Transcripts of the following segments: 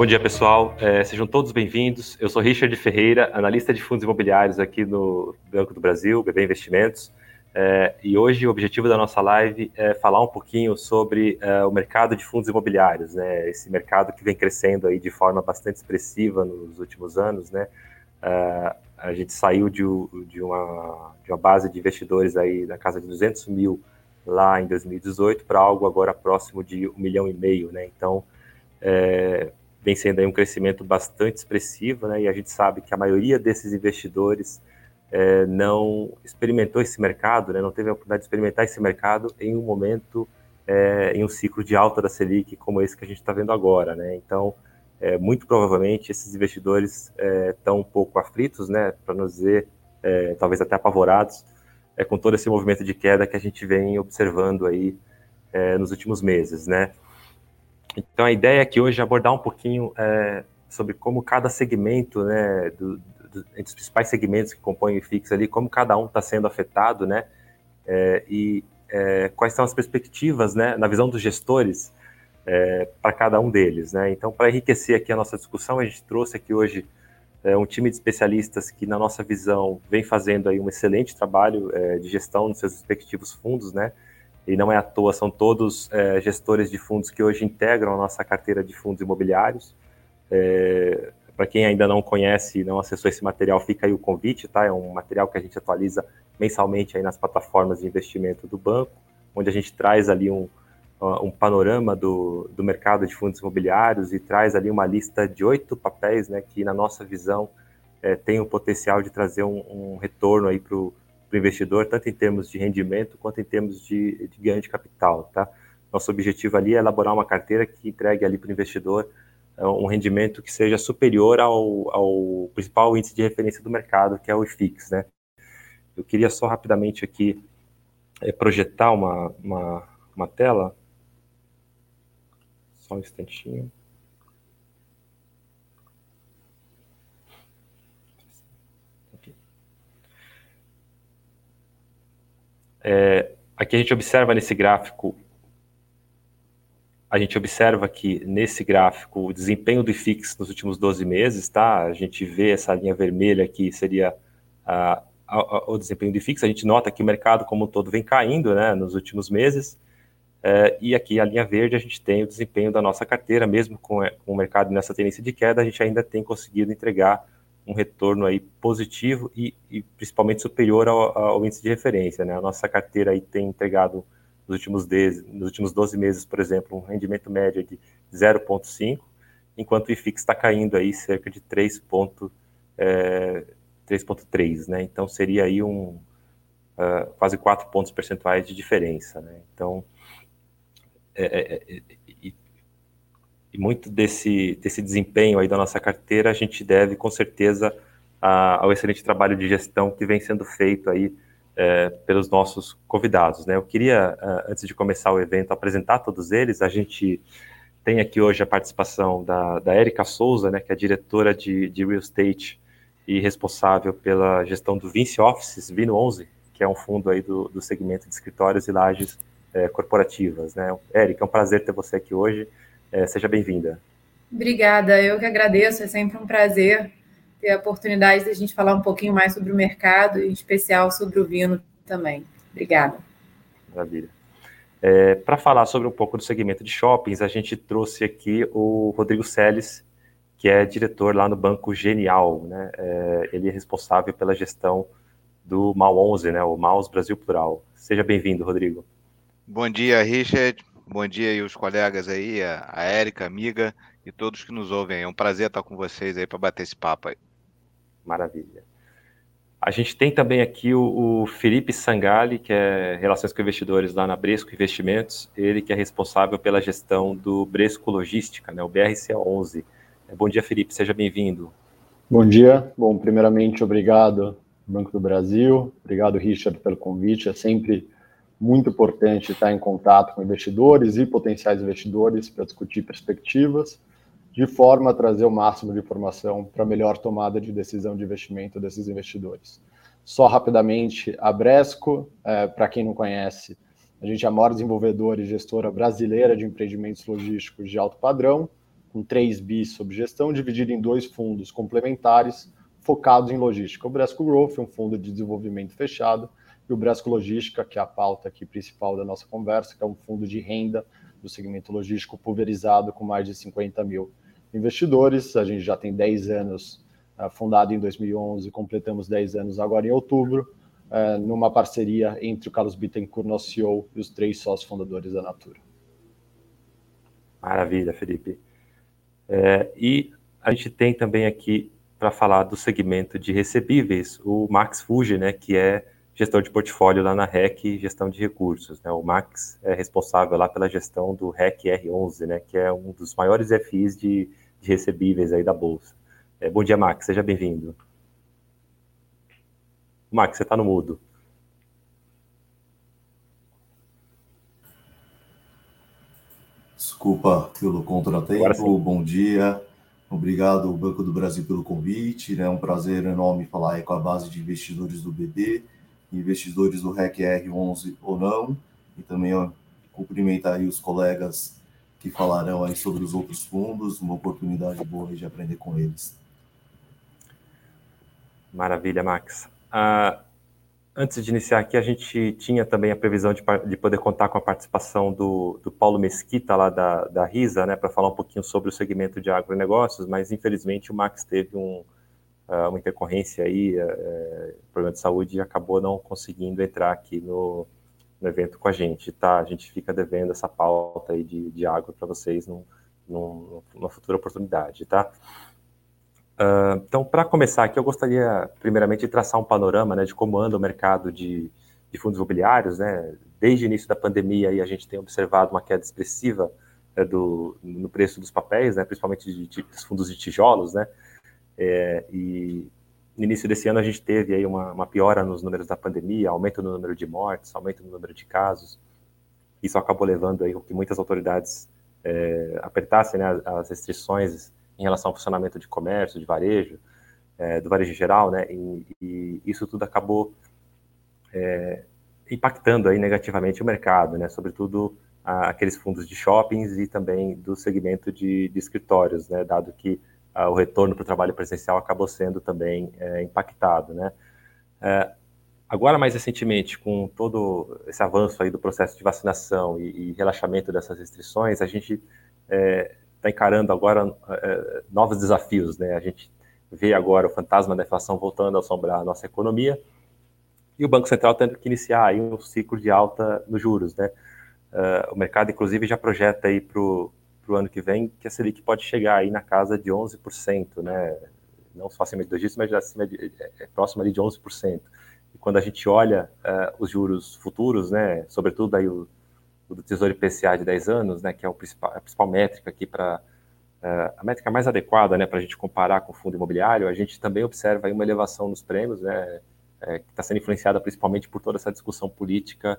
Bom dia, pessoal. É, sejam todos bem-vindos. Eu sou Richard Ferreira, analista de fundos imobiliários aqui no Banco do Brasil, BB Investimentos. É, e hoje o objetivo da nossa live é falar um pouquinho sobre é, o mercado de fundos imobiliários, né? Esse mercado que vem crescendo aí de forma bastante expressiva nos últimos anos, né? É, a gente saiu de, de, uma, de uma base de investidores aí na casa de 200 mil lá em 2018 para algo agora próximo de um milhão e meio, né? Então, é, vem sendo aí um crescimento bastante expressivo, né? E a gente sabe que a maioria desses investidores é, não experimentou esse mercado, né? Não teve a oportunidade de experimentar esse mercado em um momento, é, em um ciclo de alta da Selic como esse que a gente está vendo agora, né? Então, é, muito provavelmente esses investidores estão é, um pouco aflitos, né? Para não dizer, é, talvez até apavorados, é, com todo esse movimento de queda que a gente vem observando aí nos últimos meses, né? Então, a ideia aqui hoje é abordar um pouquinho é, sobre como cada segmento, né, do, do, entre os principais segmentos que compõem o IFIX ali, como cada um está sendo afetado, né, é, e é, quais são as perspectivas, né, na visão dos gestores, é, para cada um deles, né. Então, para enriquecer aqui a nossa discussão, a gente trouxe aqui hoje é, um time de especialistas que, na nossa visão, vem fazendo aí um excelente trabalho é, de gestão nos seus respectivos fundos, né, e não é à toa, são todos é, gestores de fundos que hoje integram a nossa carteira de fundos imobiliários. É, Para quem ainda não conhece e não acessou esse material, fica aí o convite, tá? É um material que a gente atualiza mensalmente aí nas plataformas de investimento do banco, onde a gente traz ali um, um panorama do, do mercado de fundos imobiliários e traz ali uma lista de oito papéis, né, que na nossa visão é, tem o potencial de trazer um, um retorno aí para o para o investidor, tanto em termos de rendimento quanto em termos de, de ganho de capital, tá? Nosso objetivo ali é elaborar uma carteira que entregue ali para o investidor é, um rendimento que seja superior ao, ao, principal índice de referência do mercado, que é o IFIX, né? Eu queria só rapidamente aqui é, projetar uma, uma, uma tela. Só um instantinho. É, aqui a gente observa nesse gráfico, a gente observa que nesse gráfico o desempenho do IFIX nos últimos 12 meses, tá? A gente vê essa linha vermelha aqui, seria a, a, o desempenho do IFIX, a gente nota que o mercado como um todo vem caindo, né, nos últimos meses, é, e aqui a linha verde a gente tem o desempenho da nossa carteira, mesmo com, com o mercado nessa tendência de queda, a gente ainda tem conseguido entregar um retorno aí positivo e, e principalmente superior ao, ao, índice de referência. Né? A nossa carteira aí tem entregado nos últimos, 10, nos últimos 12 meses, por exemplo, um rendimento médio de 0,5, enquanto o IFIX está caindo aí cerca de 3,3, é, né? Então seria aí um uh, quase 4 pontos percentuais de diferença, né? Então é, é, é e muito desse, desse desempenho aí da nossa carteira a gente deve, com certeza, a, ao excelente trabalho de gestão que vem sendo feito aí é, pelos nossos convidados. Né? Eu queria, é, antes de começar o evento, apresentar todos eles. A gente tem aqui hoje a participação da, da Erika Souza, né, que é diretora de, de Real Estate e responsável pela gestão do Vinci Offices, Vino 11, que é um fundo aí do, do segmento de escritórios e lajes é, corporativas. Né? Erika, é um prazer ter você aqui hoje. É, seja bem-vinda. Obrigada, eu que agradeço, é sempre um prazer ter a oportunidade de a gente falar um pouquinho mais sobre o mercado, em especial sobre o vinho também. Obrigada. Maravilha. É, Para falar sobre um pouco do segmento de shoppings, a gente trouxe aqui o Rodrigo Seles, que é diretor lá no Banco Genial. Né? É, ele é responsável pela gestão do MAU 11, né? o MAUS Brasil Plural. Seja bem-vindo, Rodrigo. Bom dia, Richard. Bom dia aí os colegas aí, a Érica, amiga e todos que nos ouvem. É um prazer estar com vocês aí para bater esse papo aí. Maravilha. A gente tem também aqui o, o, Felipe Sangali, que é Relações com Investidores lá na Bresco Investimentos, ele que é responsável pela gestão do Bresco Logística, né, o BRC11. É, bom dia, Felipe, seja bem-vindo. Bom dia. Bom, primeiramente, obrigado, Banco do Brasil, obrigado, Richard, pelo convite. É sempre muito importante estar em contato com investidores e potenciais investidores para discutir perspectivas, de forma a trazer o máximo de informação para melhor tomada de decisão de investimento desses investidores. Só rapidamente, a Bresco, é, para quem não conhece, a gente é a maior desenvolvedora e gestora brasileira de empreendimentos logísticos de alto padrão. com 3 bis sob gestão, dividido em dois fundos complementares focados em logística. O Bresco Growth, um fundo de desenvolvimento fechado, e o Bresco Logística, que é a pauta aqui principal da nossa conversa, que é um fundo de renda do segmento logístico pulverizado com mais de 50 mil investidores. A gente já tem 10 anos uh, fundado em 2011, completamos 10 anos agora em outubro, uh, numa parceria entre o Carlos Bittencourt, nosso CEO, e os três sócios fundadores da Natura. Maravilha, Felipe. É, e a gente tem também aqui para falar do segmento de recebíveis o Max Fuji, né, que é gestor de portfólio lá na REC, gestão de recursos. Né? O Max é responsável lá pela gestão do REC R11, né? que é um dos maiores FIs de, de recebíveis aí da Bolsa. É, bom dia, Max, seja bem-vindo. Max, você está no mudo. Desculpa pelo contratempo, bom dia. Obrigado, Banco do Brasil, pelo convite. É um prazer enorme falar com a base de investidores do BB investidores do REC R11 ou não, e também ó, cumprimentar aí os colegas que falarão aí sobre os outros fundos, uma oportunidade boa de aprender com eles. Maravilha, Max. Uh, antes de iniciar aqui, a gente tinha também a previsão de, de poder contar com a participação do, do Paulo Mesquita, lá da, da RISA, né, para falar um pouquinho sobre o segmento de agronegócios, mas infelizmente o Max teve um, uma intercorrência aí, uh, problema de saúde, e acabou não conseguindo entrar aqui no, no evento com a gente, tá? A gente fica devendo essa pauta aí de, de água para vocês num, num, numa futura oportunidade, tá? Uh, então, para começar aqui, eu gostaria, primeiramente, de traçar um panorama né, de como anda o mercado de, de fundos imobiliários. Né? Desde o início da pandemia, aí, a gente tem observado uma queda expressiva é, do, no preço dos papéis, né, principalmente de, de, dos fundos de tijolos. Né? É, e no início desse ano a gente teve aí uma, uma, piora nos números da pandemia, aumento no número de mortes, aumento no número de casos. Isso acabou levando aí que muitas autoridades é, apertassem né, as restrições em relação ao funcionamento de comércio, de varejo, é, do varejo em geral, né? E, e isso tudo acabou é, impactando aí negativamente o mercado, né? Sobretudo a, aqueles fundos de shoppings e também do segmento de, de escritórios, né? Dado que o retorno para o trabalho presencial acabou sendo também é, impactado, né? É, agora, mais recentemente, com todo esse avanço aí do processo de vacinação e, e relaxamento dessas restrições, a gente está é, encarando agora é, novos desafios, né? A gente vê agora o fantasma da inflação voltando a assombrar a nossa economia e o Banco Central tendo que iniciar aí um ciclo de alta nos juros, né? Uh, o mercado, inclusive, já projeta aí para o para o ano que vem, que a Selic pode chegar aí na casa de 11%, né? Não só acima de dois dígitos, mas acima de, é, é próximo ali de 11%. E quando a gente olha uh, os juros futuros, né, sobretudo aí o, o, do Tesouro IPCA de 10 anos, né, que é o principal, a principal métrica aqui para uh, a métrica mais adequada, né, para a gente comparar com o fundo imobiliário, a gente também observa aí uma elevação nos prêmios, né, é, que está sendo influenciada principalmente por toda essa discussão política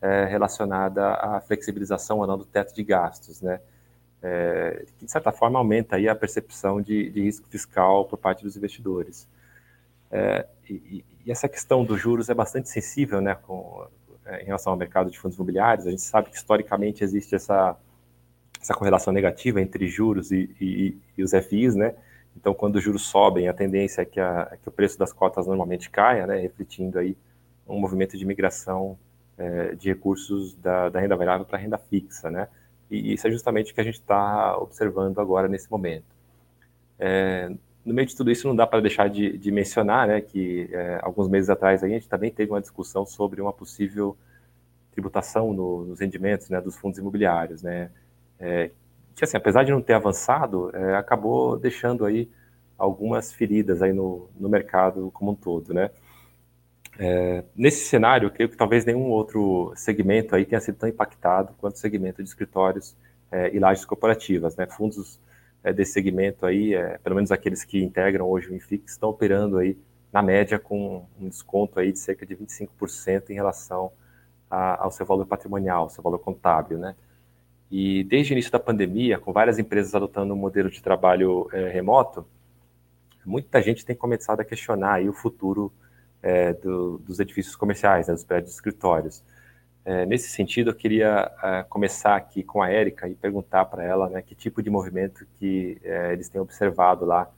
é, relacionada à flexibilização ou não do teto de gastos, né é, que de certa forma aumenta aí a percepção de, de risco fiscal por parte dos investidores. É, e, e, essa questão dos juros é bastante sensível, né, com, é, em relação ao mercado de fundos imobiliários. A gente sabe que historicamente existe essa essa correlação negativa entre juros e, e, e os FIs, né? Então, quando os juros sobem, a tendência é que, a, que o preço das cotas normalmente caia, né? Refletindo aí um movimento de migração é, de recursos da, da renda variável para a renda fixa, né? E isso é justamente o que a gente está observando agora nesse momento. É, no meio de tudo isso, não dá para deixar de, de, mencionar né, que é, alguns meses atrás a gente também teve uma discussão sobre uma possível tributação no, nos rendimentos né, dos fundos imobiliários, né, é, que assim, apesar de não ter avançado, é, acabou deixando aí algumas feridas aí no, no mercado como um todo, né. É, nesse cenário, eu creio que talvez nenhum outro segmento aí tenha sido tão impactado quanto o segmento de escritórios é, e lajes corporativas. Né? Fundos é, desse segmento aí, é, pelo menos aqueles que integram hoje o Infix, estão operando aí na média com um desconto aí de cerca de 25% em relação a, ao seu valor patrimonial, seu valor contábil, né? E desde o início da pandemia, com várias empresas adotando um modelo de trabalho é, remoto, muita gente tem começado a questionar aí o futuro é, do, dos edifícios comerciais, né, dos prédios de escritórios. É, nesse sentido, eu queria é, começar aqui com a Érica e perguntar para ela né, que tipo de movimento que é, eles têm observado lá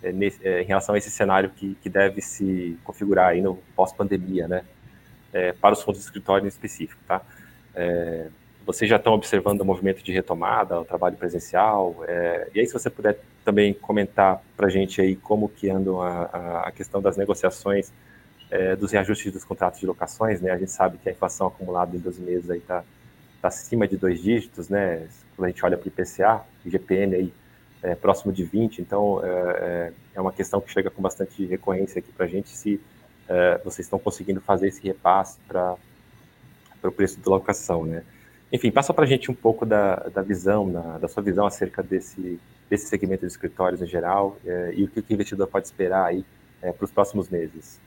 é, nesse, em relação a esse cenário que, que deve se configurar aí no pós-pandemia, né, para os fundos de escritório em específico, tá? vocês já estão observando o movimento de retomada, o trabalho presencial, e aí se você puder também comentar para a gente aí como que andam a, a questão das negociações é, dos reajustes dos contratos de locações, né? A gente sabe que a inflação acumulada em 12 meses aí está tá acima de dois dígitos, né? Quando a gente olha para o IPCA, o GPN aí é, próximo de 20, então é, é, é uma questão que chega com bastante recorrência aqui para a gente se é, vocês estão conseguindo fazer esse repasse para o preço da locação, né? Enfim, passa para a gente um pouco da, da visão, da sua visão acerca desse, desse segmento de escritórios em geral é, e o que o investidor pode esperar aí para os próximos meses.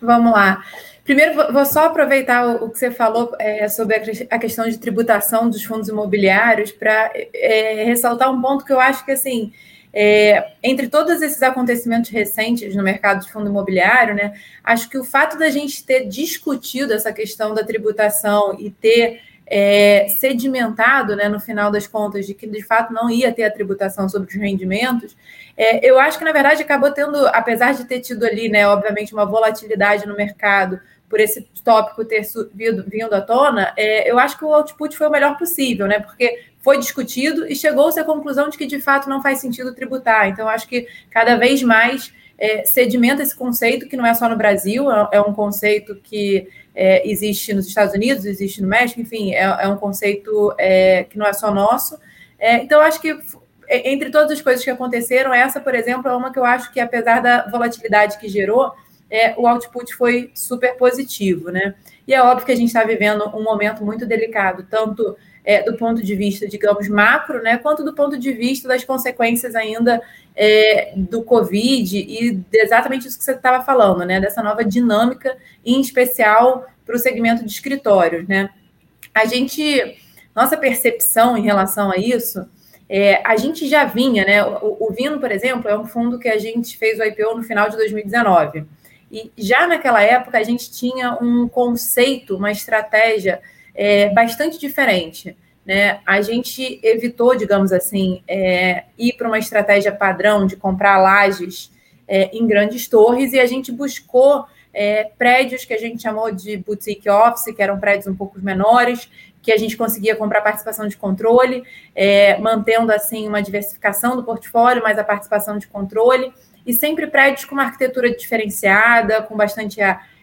Vamos lá. Primeiro, vou só aproveitar o que você falou é, sobre a questão de tributação dos fundos imobiliários para é, ressaltar um ponto que eu acho que, assim, é, entre todos esses acontecimentos recentes no mercado de fundo imobiliário, né, acho que o fato da gente ter discutido essa questão da tributação e ter é, sedimentado, né, no final das contas, de que de fato não ia ter a tributação sobre os rendimentos, é, eu acho que na verdade acabou tendo, apesar de ter tido ali, né, obviamente, uma volatilidade no mercado por esse tópico ter subido, vindo à tona, é, eu acho que o output foi o melhor possível, né? Porque foi discutido e chegou-se à conclusão de que de fato não faz sentido tributar. Então, acho que cada vez mais é, sedimenta esse conceito, que não é só no Brasil, é, é um conceito que é, existe nos Estados Unidos, existe no México, enfim, é, é um conceito é, que não é só nosso. É, então, acho que entre todas as coisas que aconteceram, essa, por exemplo, é uma que eu acho que, apesar da volatilidade que gerou, é, o output foi super positivo, né? E é óbvio que a gente está vivendo um momento muito delicado, tanto é, do ponto de vista, digamos, macro, né, quanto do ponto de vista das consequências ainda é, do Covid e exatamente isso que você estava falando, né, dessa nova dinâmica, em especial para o segmento de escritórios, né. A gente, nossa percepção em relação a isso, é, a gente já vinha, né, o, o Vino, por exemplo, é um fundo que a gente fez o IPO no final de 2019, e já naquela época a gente tinha um conceito, uma estratégia é, bastante diferente. Né? A gente evitou, digamos assim, é, ir para uma estratégia padrão de comprar lajes é, em grandes torres e a gente buscou é, prédios que a gente chamou de boutique office, que eram prédios um pouco menores, que a gente conseguia comprar participação de controle, é, mantendo assim uma diversificação do portfólio, mas a participação de controle, e sempre prédios com uma arquitetura diferenciada, com bastante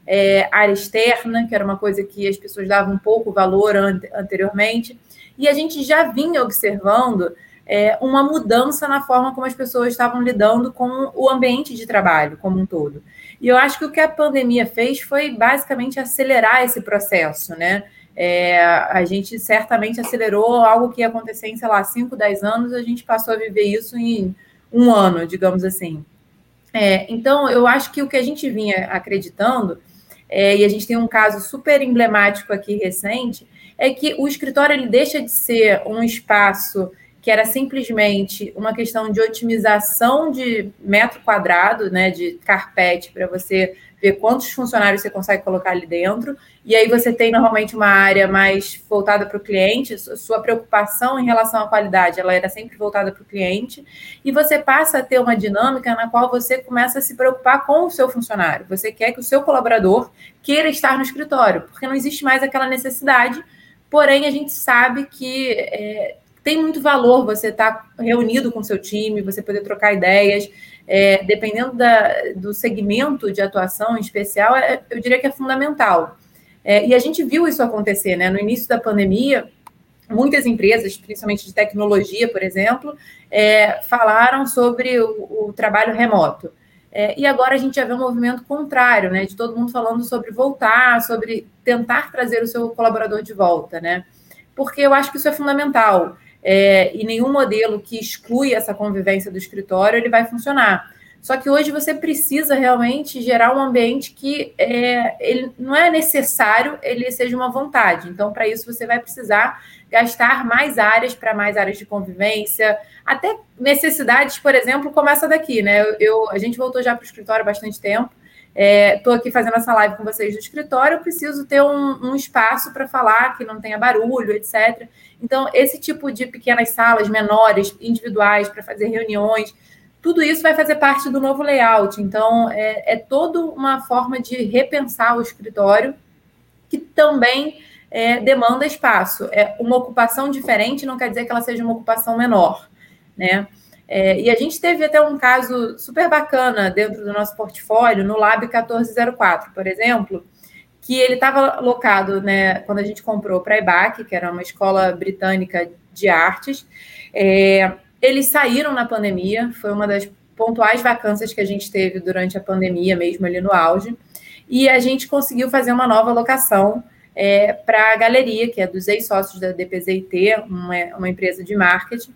é, área externa, que era uma coisa que as pessoas davam pouco valor anteriormente. E a gente já vinha observando é, uma mudança na forma como as pessoas estavam lidando com o ambiente de trabalho como um todo. E eu acho que o que a pandemia fez foi basicamente acelerar esse processo, né? É, a gente certamente acelerou algo que ia acontecer em, sei lá, 5, 10 anos, a gente passou a viver isso em um ano, digamos assim. É, então, eu acho que o que a gente vinha acreditando é, e a gente tem um caso super emblemático aqui recente, é que o escritório ele deixa de ser um espaço que era simplesmente uma questão de otimização de metro quadrado, né, de carpete, para você ver quantos funcionários você consegue colocar ali dentro. E aí você tem normalmente uma área mais voltada para o cliente, sua preocupação em relação à qualidade, ela era sempre voltada para o cliente, e você passa a ter uma dinâmica na qual você começa a se preocupar com o seu funcionário. Você quer que o seu colaborador queira estar no escritório, porque não existe mais aquela necessidade, porém a gente sabe que é, tem muito valor você estar tá reunido com seu time, você poder trocar ideias. É, dependendo da, do segmento de atuação em especial, é, eu diria que é fundamental. É, e a gente viu isso acontecer, né? No início da pandemia, muitas empresas, principalmente de tecnologia, por exemplo, é, falaram sobre o, o trabalho remoto. É, e agora a gente já vê um movimento contrário, né? De todo mundo falando sobre voltar, sobre tentar trazer o seu colaborador de volta, né? Porque eu acho que isso é fundamental é, e nenhum modelo que exclui essa convivência do escritório ele vai funcionar. Só que hoje você precisa realmente gerar um ambiente que é, ele não é necessário ele seja uma vontade. Então, para isso, você vai precisar gastar mais áreas para mais áreas de convivência, até necessidades, por exemplo, começa daqui, né? Eu, eu a gente voltou já para o escritório há bastante tempo Estou é, aqui fazendo essa live com vocês do escritório, preciso ter um, um espaço para falar que não tenha barulho, etc. Então, esse tipo de pequenas salas menores, individuais, para fazer reuniões, tudo isso vai fazer parte do novo layout. Então, é, é toda uma forma de repensar o escritório que também é, demanda espaço. É uma ocupação diferente não quer dizer que ela seja uma ocupação menor, né? É, e a gente teve até um caso super bacana dentro do nosso portfólio, no Lab 1404, por exemplo, que ele estava locado, né, quando a gente comprou para a EBAC, que era uma escola britânica de artes. É, eles saíram na pandemia, foi uma das pontuais vacâncias que a gente teve durante a pandemia, mesmo ali no auge, e a gente conseguiu fazer uma nova locação é, para a galeria, que é dos ex-sócios da DPZIT, uma, uma empresa de marketing.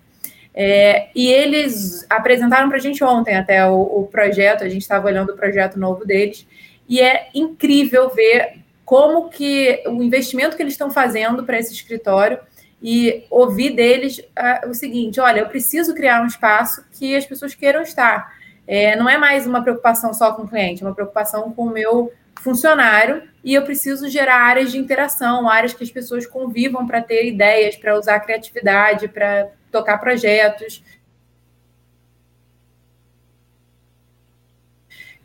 É, e eles apresentaram para a gente ontem até o, o projeto, a gente estava olhando o projeto novo deles, e é incrível ver como que o investimento que eles estão fazendo para esse escritório e ouvir deles uh, o seguinte: olha, eu preciso criar um espaço que as pessoas queiram estar. É, não é mais uma preocupação só com o cliente, é uma preocupação com o meu funcionário e eu preciso gerar áreas de interação, áreas que as pessoas convivam para ter ideias, para usar criatividade, para tocar projetos.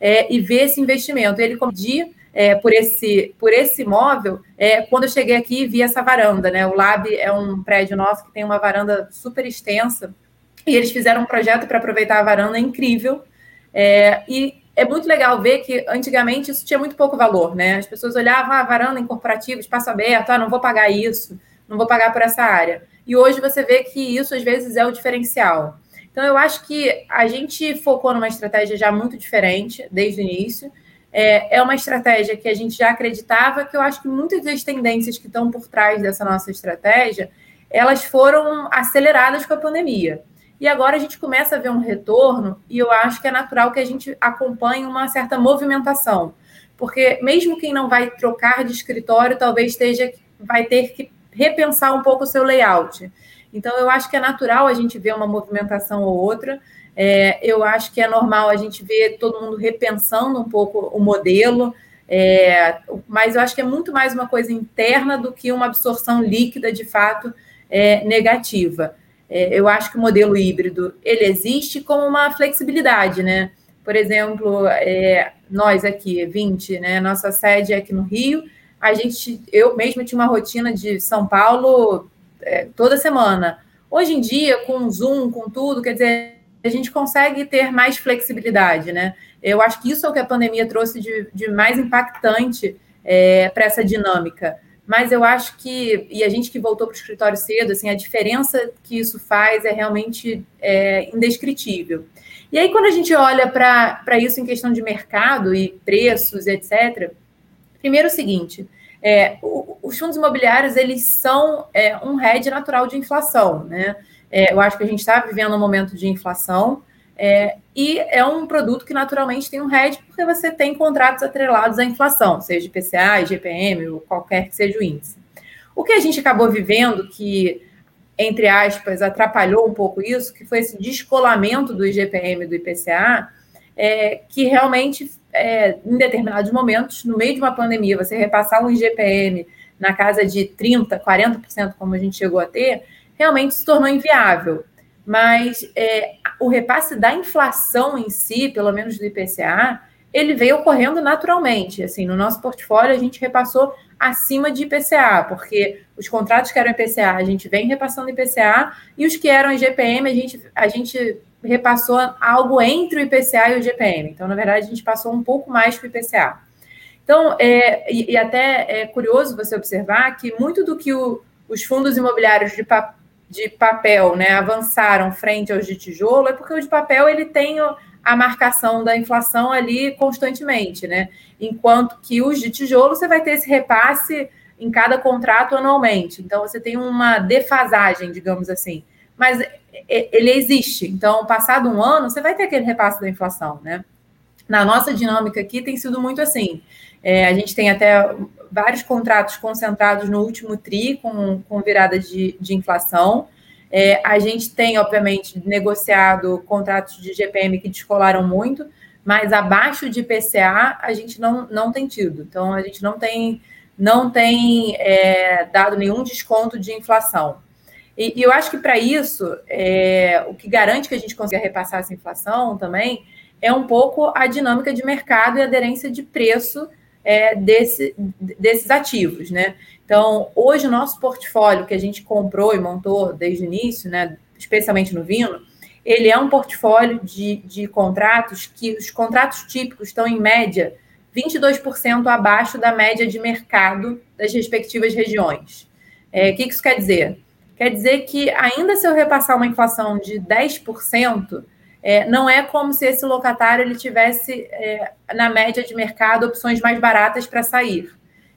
É, e ver esse investimento. Ele medir é, por, esse, por esse imóvel, é, quando eu cheguei aqui vi essa varanda, né? O Lab é um prédio nosso que tem uma varanda super extensa, e eles fizeram um projeto para aproveitar a varanda incrível. É, e é muito legal ver que antigamente isso tinha muito pouco valor, né? As pessoas olhavam a ah, varanda em corporativo, espaço aberto, ah, não vou pagar isso, não vou pagar por essa área. E hoje você vê que isso às vezes é o diferencial. Então eu acho que a gente focou numa estratégia já muito diferente desde o início. É, é uma estratégia que a gente já acreditava, que eu acho que muitas das tendências que estão por trás dessa nossa estratégia, elas foram aceleradas com a pandemia. E agora a gente começa a ver um retorno, e eu acho que é natural que a gente acompanhe uma certa movimentação. Porque mesmo quem não vai trocar de escritório, talvez esteja, vai ter que repensar um pouco o seu layout. Então, eu acho que é natural a gente ver uma movimentação ou outra. É, eu acho que é normal a gente ver todo mundo repensando um pouco o modelo, é, mas eu acho que é muito mais uma coisa interna do que uma absorção líquida de fato é, negativa. É, eu acho que o modelo híbrido ele existe como uma flexibilidade, né? Por exemplo, é, nós aqui, 20, né? Nossa sede é aqui no Rio. A gente, eu mesma tinha uma rotina de São Paulo é, toda semana. Hoje em dia, com Zoom, com tudo, quer dizer, a gente consegue ter mais flexibilidade, né? Eu acho que isso é o que a pandemia trouxe de, de mais impactante é, para essa dinâmica mas eu acho que, e a gente que voltou para o escritório cedo, assim, a diferença que isso faz é realmente é, indescritível. E aí, quando a gente olha para isso em questão de mercado e preços, etc., primeiro o seguinte, é, os fundos imobiliários, eles são é, um hedge natural de inflação, né? É, eu acho que a gente está vivendo um momento de inflação, é, e é um produto que naturalmente tem um hedge, porque você tem contratos atrelados à inflação, seja IPCA, IGPM, ou qualquer que seja o índice. O que a gente acabou vivendo, que, entre aspas, atrapalhou um pouco isso, que foi esse descolamento do IGPM e do IPCA, é, que realmente, é, em determinados momentos, no meio de uma pandemia, você repassar um IGPM na casa de 30%, 40%, como a gente chegou a ter, realmente se tornou inviável mas é, o repasse da inflação em si, pelo menos do IPCA, ele veio ocorrendo naturalmente. Assim, no nosso portfólio, a gente repassou acima de IPCA, porque os contratos que eram IPCA, a gente vem repassando IPCA, e os que eram IGPM, a gente, a gente repassou algo entre o IPCA e o IGPM. Então, na verdade, a gente passou um pouco mais que o IPCA. Então, é, e, e, até é curioso você observar que muito do que o, os fundos imobiliários de, de papel né, avançaram frente aos de tijolo é porque o de papel ele tem a marcação da inflação ali constantemente, né? Enquanto que os de tijolo você vai ter esse repasse em cada contrato anualmente. Então você tem uma defasagem, digamos assim. Mas ele existe. Então, passado um ano, você vai ter aquele repasse da inflação, né? Na nossa dinâmica aqui tem sido muito assim. É, a gente tem até vários contratos concentrados no último TRI, com, com virada de, de inflação. É, a gente tem, obviamente, negociado contratos de GPM que descolaram muito, mas abaixo de PCA a gente não, não tem tido. Então, a gente não tem, não tem é, dado nenhum desconto de inflação. E, e eu acho que para isso, é, o que garante que a gente consiga repassar essa inflação também é um pouco a dinâmica de mercado e aderência de preço é, desse, desses ativos, né? Então, hoje o nosso portfólio que a gente comprou e montou desde o início, né, especialmente no Vino, ele é um portfólio de, de contratos que os contratos típicos estão, em média, 22% abaixo da média de mercado das respectivas regiões. É, o que isso quer dizer? Quer dizer que, ainda se eu repassar uma inflação de 10%, é, não é como se esse locatário ele tivesse, é, na média de mercado, opções mais baratas para sair.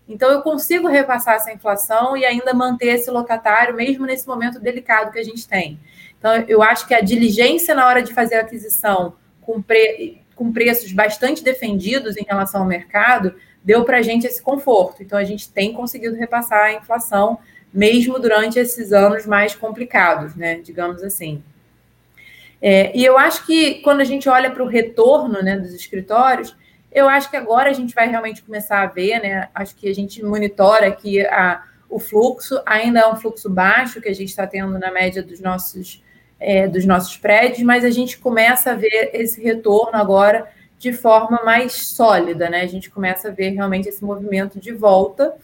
Então, eu consigo repassar essa inflação e ainda manter esse locatário, mesmo nesse momento delicado que a gente tem. Então, eu acho que a diligência na hora de fazer a aquisição com, pre... com preços bastante defendidos em relação ao mercado deu para a gente esse conforto. Então, a gente tem conseguido repassar a inflação, mesmo durante esses anos mais complicados, né? Digamos assim. É, e eu acho que quando a gente olha para o retorno né, dos escritórios, eu acho que agora a gente vai realmente começar a ver, né? Acho que a gente monitora aqui a, o fluxo, ainda é um fluxo baixo que a gente está tendo na média dos nossos é, dos nossos prédios, mas a gente começa a ver esse retorno agora de forma mais sólida, né? A gente começa a ver realmente esse movimento de volta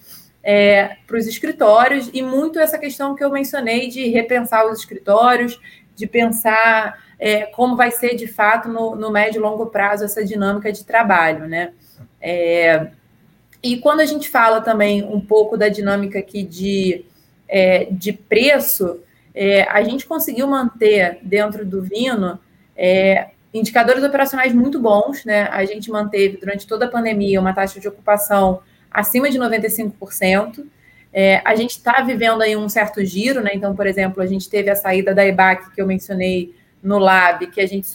é, para os escritórios e muito essa questão que eu mencionei de repensar os escritórios, de pensar é, como vai ser de fato no, no, médio e longo prazo essa dinâmica de trabalho, né? É, e quando a gente fala também um pouco da dinâmica aqui de, é, de preço, é, a gente conseguiu manter dentro do Vino é, indicadores operacionais muito bons, né? A gente manteve durante toda a pandemia uma taxa de ocupação acima de 95%. É, a gente está vivendo aí um certo giro, né? Então, por exemplo, a gente teve a saída da EBAC que eu mencionei no Lab, que a gente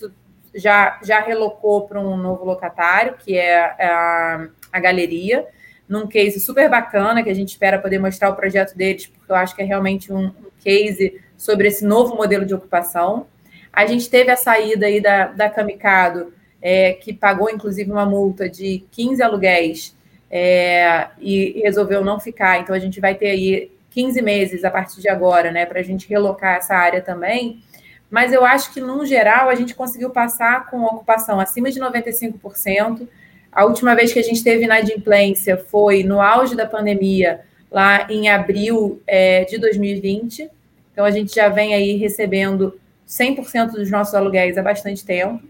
já, já relocou para um novo locatário, que é a, a galeria, num case super bacana, que a gente espera poder mostrar o projeto deles, porque eu acho que é realmente um, case sobre esse novo modelo de ocupação. A gente teve a saída aí da, da Kamikado, é, que pagou inclusive uma multa de 15 aluguéis é, e resolveu não ficar. Então a gente vai ter aí 15 meses a partir de agora, né, para a gente relocar essa área também. Mas eu acho que, no geral, a gente conseguiu passar com ocupação acima de 95%. A última vez que a gente teve inadimplência foi no auge da pandemia, lá em abril é, de 2020. Então, a gente já vem aí recebendo 100% dos nossos aluguéis há bastante tempo.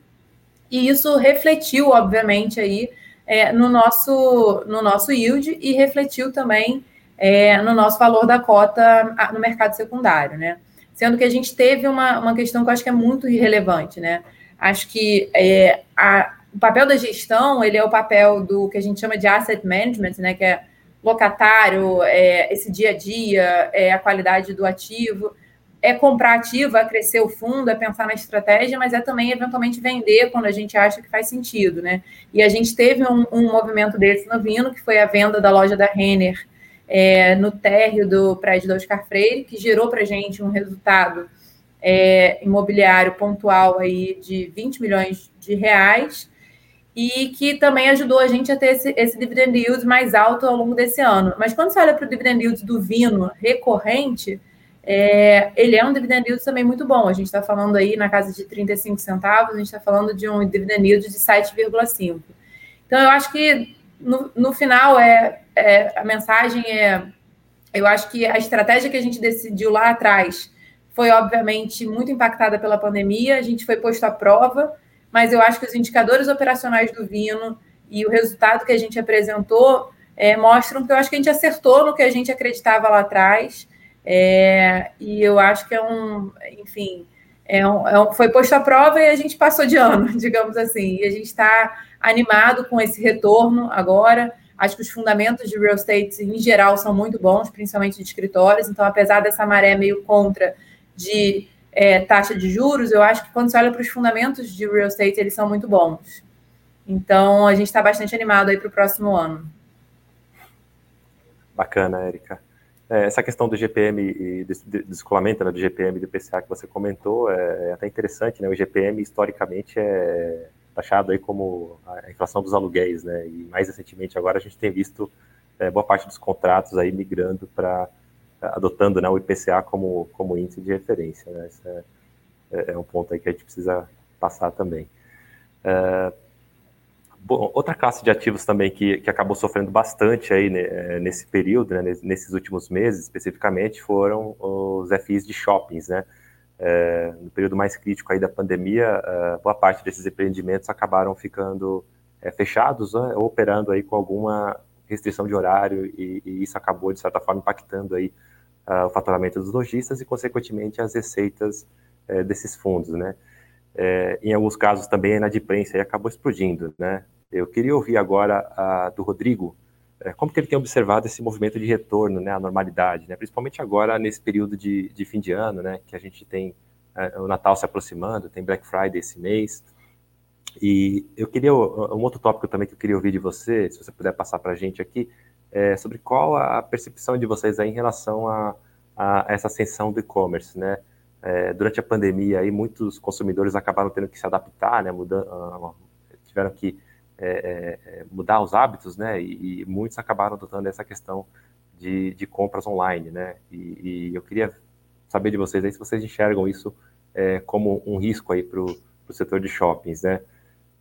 E isso refletiu, obviamente, aí é, no, nosso, no nosso yield e refletiu também é, no nosso valor da cota no mercado secundário, né? Sendo que a gente teve uma, uma questão que eu acho que é muito irrelevante, né? Acho que é, a, o papel da gestão, ele é o papel do que a gente chama de asset management, né? Que é locatário, é, esse dia a dia, é a qualidade do ativo, é comprar ativo, é crescer o fundo, é pensar na estratégia, mas é também eventualmente vender quando a gente acha que faz sentido, né? E a gente teve um, um movimento desse no Vino, que foi a venda da loja da Renner é, no térreo do prédio do Oscar Freire, que gerou para a gente um resultado é, imobiliário pontual aí de 20 milhões de reais, e que também ajudou a gente a ter esse, esse dividend yield mais alto ao longo desse ano. Mas quando você olha para o dividend yield do Vino recorrente, é, ele é um dividend yield também muito bom. A gente está falando aí na casa de 35 centavos, a gente está falando de um dividend yield de 7,5. Então, eu acho que no, no final é, é, a mensagem é: eu acho que a estratégia que a gente decidiu lá atrás foi, obviamente, muito impactada pela pandemia, a gente foi posto à prova mas eu acho que os indicadores operacionais do Vino e o resultado que a gente apresentou é, mostram que eu acho que a gente acertou no que a gente acreditava lá atrás. É, e eu acho que é um, enfim, é um, é um, foi posto à prova e a gente passou de ano, digamos assim. E a gente está animado com esse retorno agora. Acho que os fundamentos de real estate, em geral, são muito bons, principalmente de escritórios. Então, apesar dessa maré meio contra de é, taxa de juros, eu acho que quando você olha para os fundamentos de real estate, eles são muito bons. Então, a gente está bastante animado aí para o próximo ano. Bacana, Érica. É, essa questão do GPM e do descolamento né, do GPM e do PCA que você comentou é, é, até interessante, né? O GPM, historicamente, é, taxado aí como a inflação dos aluguéis, né? E mais recentemente agora a gente tem visto é, boa parte dos contratos aí migrando para adotando né, o IPCA como, como índice de referência. Né? Esse é, é, é um ponto aí que a gente precisa passar também. É, bom, outra classe de ativos também que, que acabou sofrendo bastante aí né, é, nesse período, né, nesses últimos meses especificamente, foram os FIs de shoppings, né? É, no período mais crítico aí da pandemia, é, boa parte desses empreendimentos acabaram ficando é, fechados né, operando aí com alguma restrição de horário e, e, isso acabou de certa forma impactando aí uh, o faturamento dos lojistas e consequentemente as receitas uh, desses fundos, né? Uh, em alguns casos também a inadimplência acabou explodindo, né? Eu queria ouvir agora do Rodrigo eh, como que ele tem observado esse movimento de retorno, né, à normalidade, né? Principalmente agora nesse período de, de fim de ano, né? Que a gente tem eh, o Natal se aproximando, tem Black Friday esse mês. E eu queria, um outro tópico também que eu queria ouvir de você, se você puder passar para a gente aqui, é sobre qual a percepção de vocês aí em relação a, a essa ascensão do e-commerce, né? É, durante a pandemia, aí muitos consumidores acabaram tendo que se adaptar, né? Mudando, ah, tiveram que é, é, é, mudar os hábitos, né? E, e, muitos acabaram adotando essa questão de, de compras online, né? E, e, eu queria saber de vocês aí se vocês enxergam isso é, como um risco aí para o setor de shoppings, né?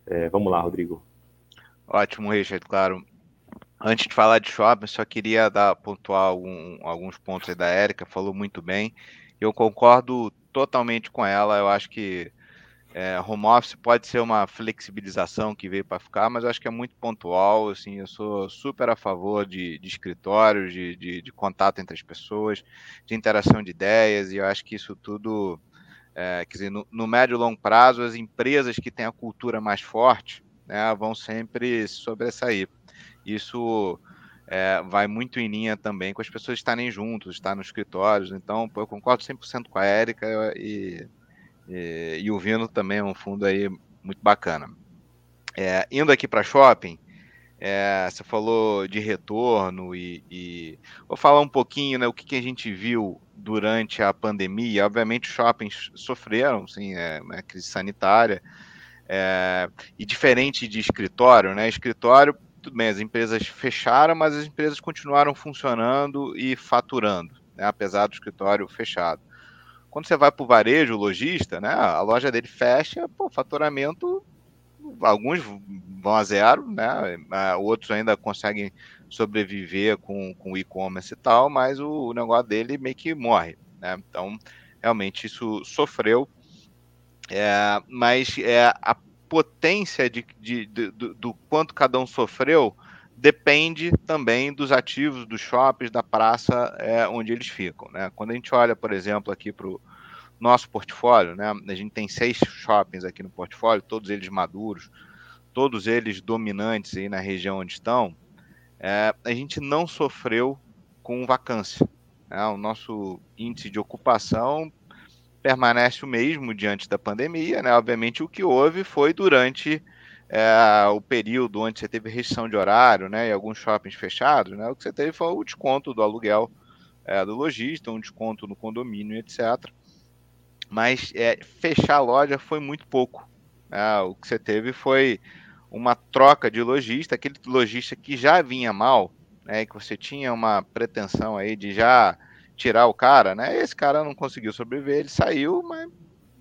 É, vamos lá, Rodrigo. Ótimo, Richard, claro. Antes de falar de shopping, só queria dar pontuar algum, alguns pontos aí da Érica, falou muito bem. Eu concordo totalmente com ela. Eu acho que é, home office pode ser uma flexibilização que veio para ficar, mas eu acho que é muito pontual. Assim, eu sou super a favor de, de escritórios, de, de, de, contato entre as pessoas, de interação de ideias, e eu acho que isso tudo é, quer dizer, no, no, médio e longo prazo, as empresas que têm a cultura mais forte né, vão sempre sobressair. Isso é, vai muito em linha também com as pessoas estarem juntos, estar nos escritórios. Então, pô, eu concordo 100% com a Érica e, e, e, o Vino também é um fundo aí muito bacana. É, indo aqui para shopping, é, você falou de retorno e, e, vou falar um pouquinho né, o que, que, a gente viu durante a pandemia. Obviamente, os shoppings sofreram, sim, é, a crise sanitária. É, e diferente de escritório, né? Escritório, tudo bem, as empresas fecharam, mas as empresas continuaram funcionando e faturando, né, apesar do escritório fechado. Quando você vai para o varejo, o lojista, né, a loja dele fecha, pô, faturamento alguns vão a zero, né? Outros ainda conseguem sobreviver com, com e-commerce e tal, mas o, o, negócio dele meio que morre, né? Então, realmente isso sofreu, é, mas é, a potência de, de, de do, do, quanto cada um sofreu depende também dos ativos dos shoppings, da praça é, onde eles ficam, né? Quando a gente olha, por exemplo, aqui para o nosso portfólio, né? A gente tem seis shoppings aqui no portfólio, todos eles maduros, todos eles dominantes aí na região onde estão. É, a gente não sofreu com vacância. Né? O nosso índice de ocupação permanece o mesmo diante da pandemia, né? Obviamente o que houve foi durante é, o período onde você teve restrição de horário, né? E alguns shoppings fechados, né? O que você teve foi o desconto do aluguel é, do lojista, um desconto no condomínio, etc mas é, fechar a loja foi muito pouco. Né? O que você teve foi uma troca de lojista, aquele lojista que já vinha mal, né, que você tinha uma pretensão aí de já tirar o cara, né? Esse cara não conseguiu sobreviver, ele saiu, mas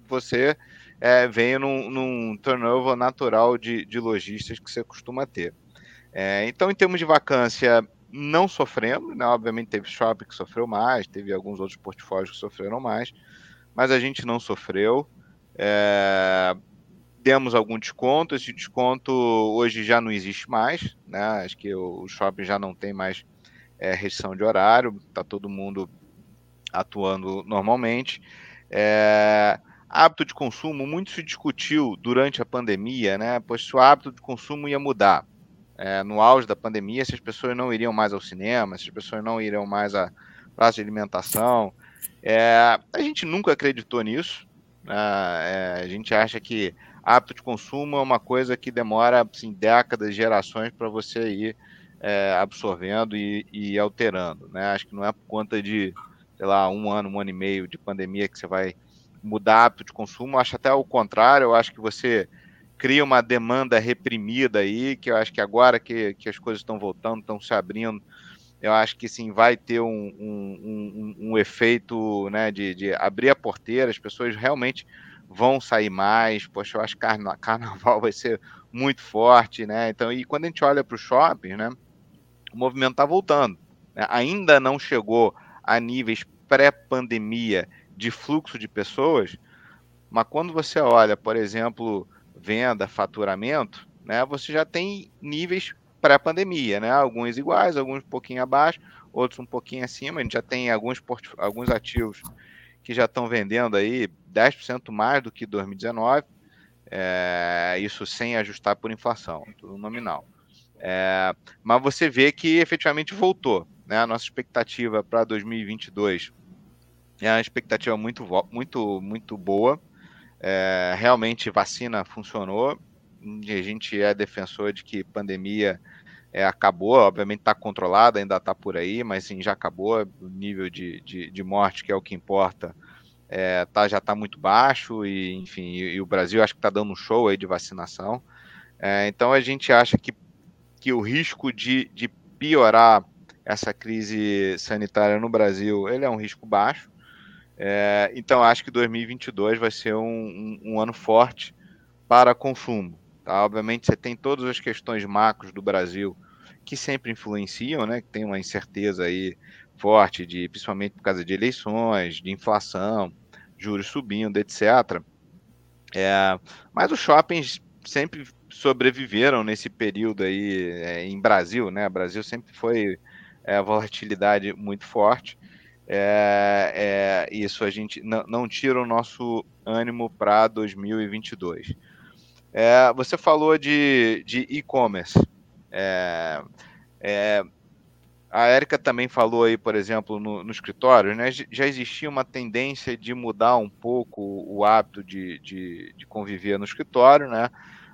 você é, veio num, num turnover natural de, de lojistas que você costuma ter. É, então, em termos de vacância, não sofremos, né? Obviamente teve shopping que sofreu mais, teve alguns outros portfólios que sofreram mais, mas a gente não sofreu. É, demos algum desconto, esse desconto hoje já não existe mais, né? Acho que o, shopping já não tem mais é, restrição de horário, está todo mundo atuando normalmente. É, hábito de consumo, muito se discutiu durante a pandemia, né? Pois se o hábito de consumo ia mudar. É, no auge da pandemia, se as pessoas não iriam mais ao cinema, se as pessoas não iriam mais à praça de alimentação, é, a gente nunca acreditou nisso. Né? É, a gente acha que hábito de consumo é uma coisa que demora assim, décadas, gerações para você ir é, absorvendo e, e, alterando. Né? Acho que não é por conta de, sei lá, um ano, um ano e meio de pandemia que você vai mudar hábito de consumo. Acho até o contrário. Eu acho que você cria uma demanda reprimida aí, que eu acho que agora que, que as coisas estão voltando, estão se abrindo, eu acho que sim, vai ter um, um, um, um efeito né, de, de, abrir a porteira, as pessoas realmente vão sair mais. Poxa, eu acho que carna, carnaval vai ser muito forte, né? Então, e quando a gente olha para o shopping, né, o movimento está voltando. Né? Ainda não chegou a níveis pré-pandemia de fluxo de pessoas, mas quando você olha, por exemplo, venda, faturamento, né, você já tem níveis pré-pandemia, né? Alguns iguais, alguns um pouquinho abaixo, outros um pouquinho acima. A gente já tem alguns, alguns ativos que já estão vendendo aí 10% mais do que 2019. É, isso sem ajustar por inflação, tudo nominal. É, mas você vê que efetivamente voltou. Né? A nossa expectativa para 2022 é uma expectativa muito, muito, muito boa. É, realmente vacina funcionou. A gente é defensor de que pandemia é, acabou, obviamente está controlada, ainda está por aí, mas sim, já acabou. O nível de, de, de morte, que é o que importa, é, tá, já está muito baixo, e enfim, e, e o Brasil acho que está dando um show aí de vacinação. É, então a gente acha que, que o risco de, de piorar essa crise sanitária no Brasil ele é um risco baixo. É, então, acho que 2022 vai ser um, um, um, ano forte para consumo. Tá? Obviamente, você tem todas as questões macros do Brasil que sempre influenciam, né? que tem uma incerteza aí forte, de, principalmente por causa de eleições, de inflação, juros subindo, etc. É, mas os shoppings sempre sobreviveram nesse período aí é, em Brasil, né? O Brasil sempre foi é, volatilidade muito forte. É, é, isso a gente não, não tira o nosso ânimo para 2022. É, você falou de e-commerce. É, é, a Érica também falou aí, por exemplo, no, no, escritório, né? Já existia uma tendência de mudar um pouco o hábito de, de, de conviver no escritório, né?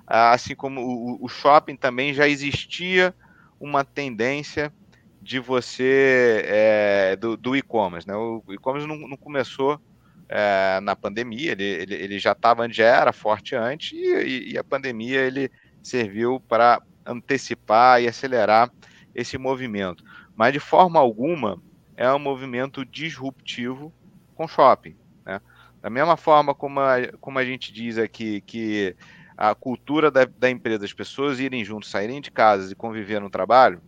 Assim como o, o shopping também já existia uma tendência de você é, do, do e-commerce. Né? O e-commerce não, não, começou é, na pandemia, ele, ele, ele já estava, já era forte antes, e, e a pandemia ele serviu para antecipar e acelerar esse movimento. Mas de forma alguma é um movimento disruptivo com shopping. Né? Da mesma forma como a, como a gente diz aqui que a cultura da, da empresa, as pessoas irem juntos, saírem de casa e conviver no trabalho,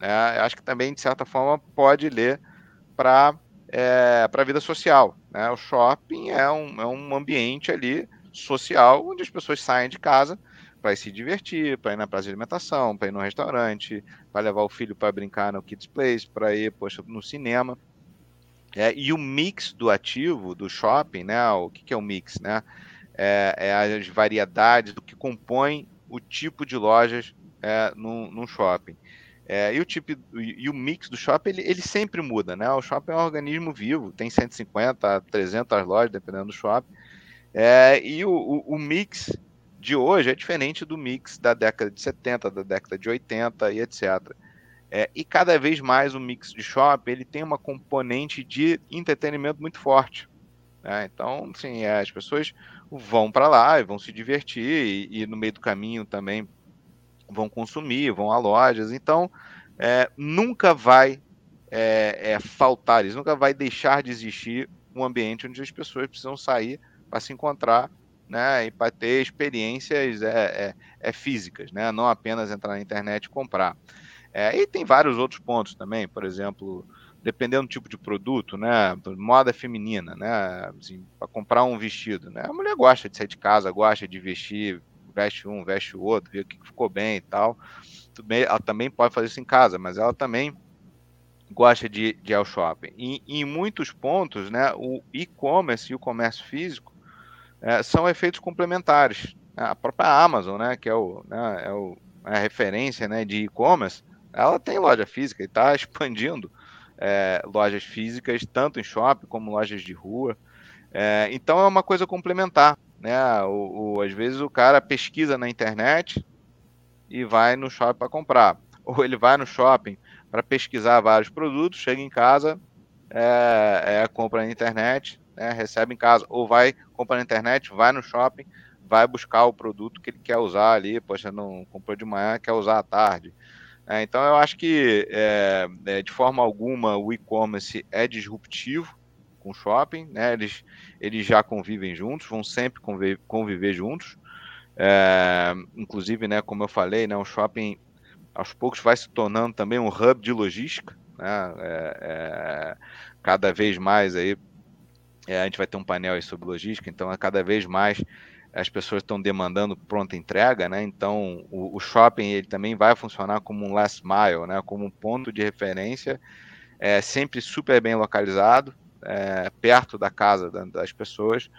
né? Acho que também, de certa forma, pode ler para é, a vida social. Né? O shopping é um, é um ambiente ali social onde as pessoas saem de casa para se divertir, para ir na praça de alimentação, para ir no restaurante, para levar o filho para brincar no Kids Place, para ir poxa, no cinema. É, e o mix do ativo, do shopping, né? O que, que é o mix, né? É, é, as variedades do que compõe o tipo de lojas é, num, shopping. É, e o tipo e o mix do shopping ele, ele, sempre muda, né? O shopping é um organismo vivo, tem 150 a 300 lojas dependendo do shopping. É, e o, o, o, mix de hoje é diferente do mix da década de 70, da década de 80 e etc. É, e cada vez mais o mix de shopping ele tem uma componente de entretenimento muito forte. Né? Então, sim, é, as pessoas vão para lá e vão se divertir e, e no meio do caminho também vão consumir, vão a lojas. Então, é, nunca vai é, é, faltar isso, nunca vai deixar de existir um ambiente onde as pessoas precisam sair para se encontrar né, e para ter experiências é, é, é, físicas, né, não apenas entrar na internet e comprar. É, e tem vários outros pontos também, por exemplo, dependendo do tipo de produto, né, moda feminina, né, assim, para comprar um vestido, né, a mulher gosta de sair de casa, gosta de vestir veste um, veste o outro, vê o que ficou bem e tal. Ela também pode fazer isso em casa, mas ela também gosta de, de ir ao shopping. E, em muitos pontos, né, o e-commerce e o comércio físico é, são efeitos complementares. A própria Amazon, né, que é, o, né, é, o, é a referência né, de e-commerce, ela tem loja física e está expandindo é, lojas físicas, tanto em shopping como lojas de rua. É, então é uma coisa complementar né? O, o, às vezes o cara pesquisa na internet e vai no shopping para comprar. Ou ele vai no shopping para pesquisar vários produtos, chega em casa, é, é, compra na internet, né, recebe em casa. Ou vai, compra na internet, vai no shopping, vai buscar o produto que ele quer usar ali, poxa, não comprou de manhã, quer usar à tarde. É, então eu acho que é, é, de forma alguma o e-commerce é disruptivo com o shopping, né? Eles, eles já convivem juntos, vão sempre conviver, conviver juntos. É, inclusive, né, como eu falei, né, o shopping aos poucos vai se tornando também um hub de logística, né? É, é, cada vez mais aí a gente vai ter um painel aí sobre logística, então cada vez mais as pessoas estão demandando pronta entrega, né? Então o, o, shopping ele também vai funcionar como um last mile, né? Como um ponto de referência, é, sempre super bem localizado, é, perto da casa das pessoas,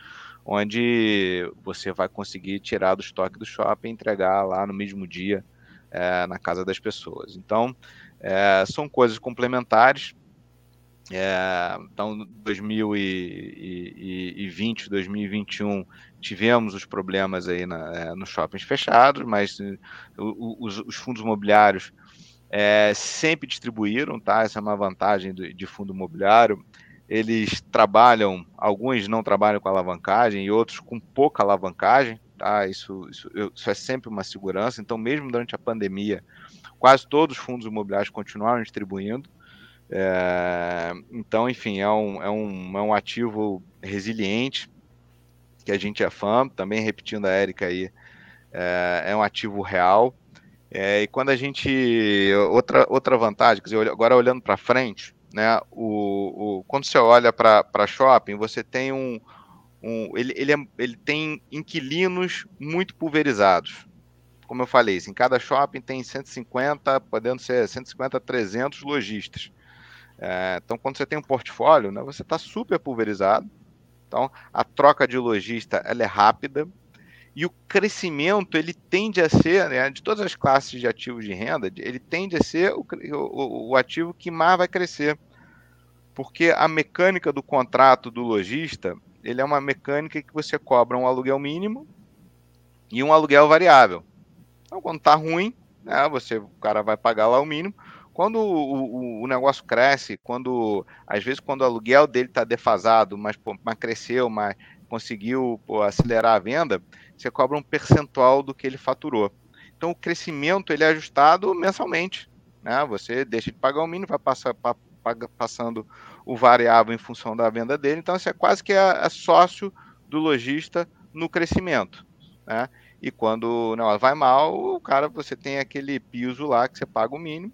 onde você vai conseguir tirar do estoque do shopping e entregar lá no mesmo dia é, na casa das pessoas. Então é, são coisas complementares. É, então, 2020, 2021 tivemos os problemas aí na, é, nos shoppings fechados, mas uh, os, os, fundos imobiliários é, sempre distribuíram, tá? Essa é uma vantagem do, de fundo imobiliário. Eles trabalham, alguns não trabalham com alavancagem e outros com pouca alavancagem, tá? Isso, isso, isso é sempre uma segurança. Então, mesmo durante a pandemia, quase todos os fundos imobiliários continuaram distribuindo. É, então, enfim, é um, é, um, é um ativo resiliente, que a gente é fã, também repetindo a Érica aí, é, é um ativo real. É, e quando a gente. Outra, outra vantagem, quer dizer, agora olhando para frente, né, o, o, quando você olha para shopping, você tem um. um ele, ele, é, ele tem inquilinos muito pulverizados. Como eu falei, em cada shopping tem 150, podendo ser 150 300 lojistas. É, então, quando você tem um portfólio, né, você está super pulverizado então, a troca de lojista ela é rápida e o crescimento ele tende a ser, né, de todas as classes de ativos de renda, ele tende a ser o, o, o ativo que mais vai crescer, porque a mecânica do contrato do lojista ele é uma mecânica que você cobra um aluguel mínimo e um aluguel variável. Então, quando está ruim, né, você, o cara vai pagar lá o mínimo. Quando o, o, o, negócio cresce, quando às vezes quando o aluguel dele está defasado, mas, pô, mas cresceu, mas conseguiu pô, acelerar a venda, você cobra um percentual do que ele faturou. Então o crescimento ele é ajustado mensalmente. Né? Você deixa de pagar o mínimo, vai passar, pa, passando o variável em função da venda dele. Então, isso é quase que é, é sócio do lojista no crescimento. Né? E quando não, vai mal, o cara, você tem aquele piso lá que você paga o mínimo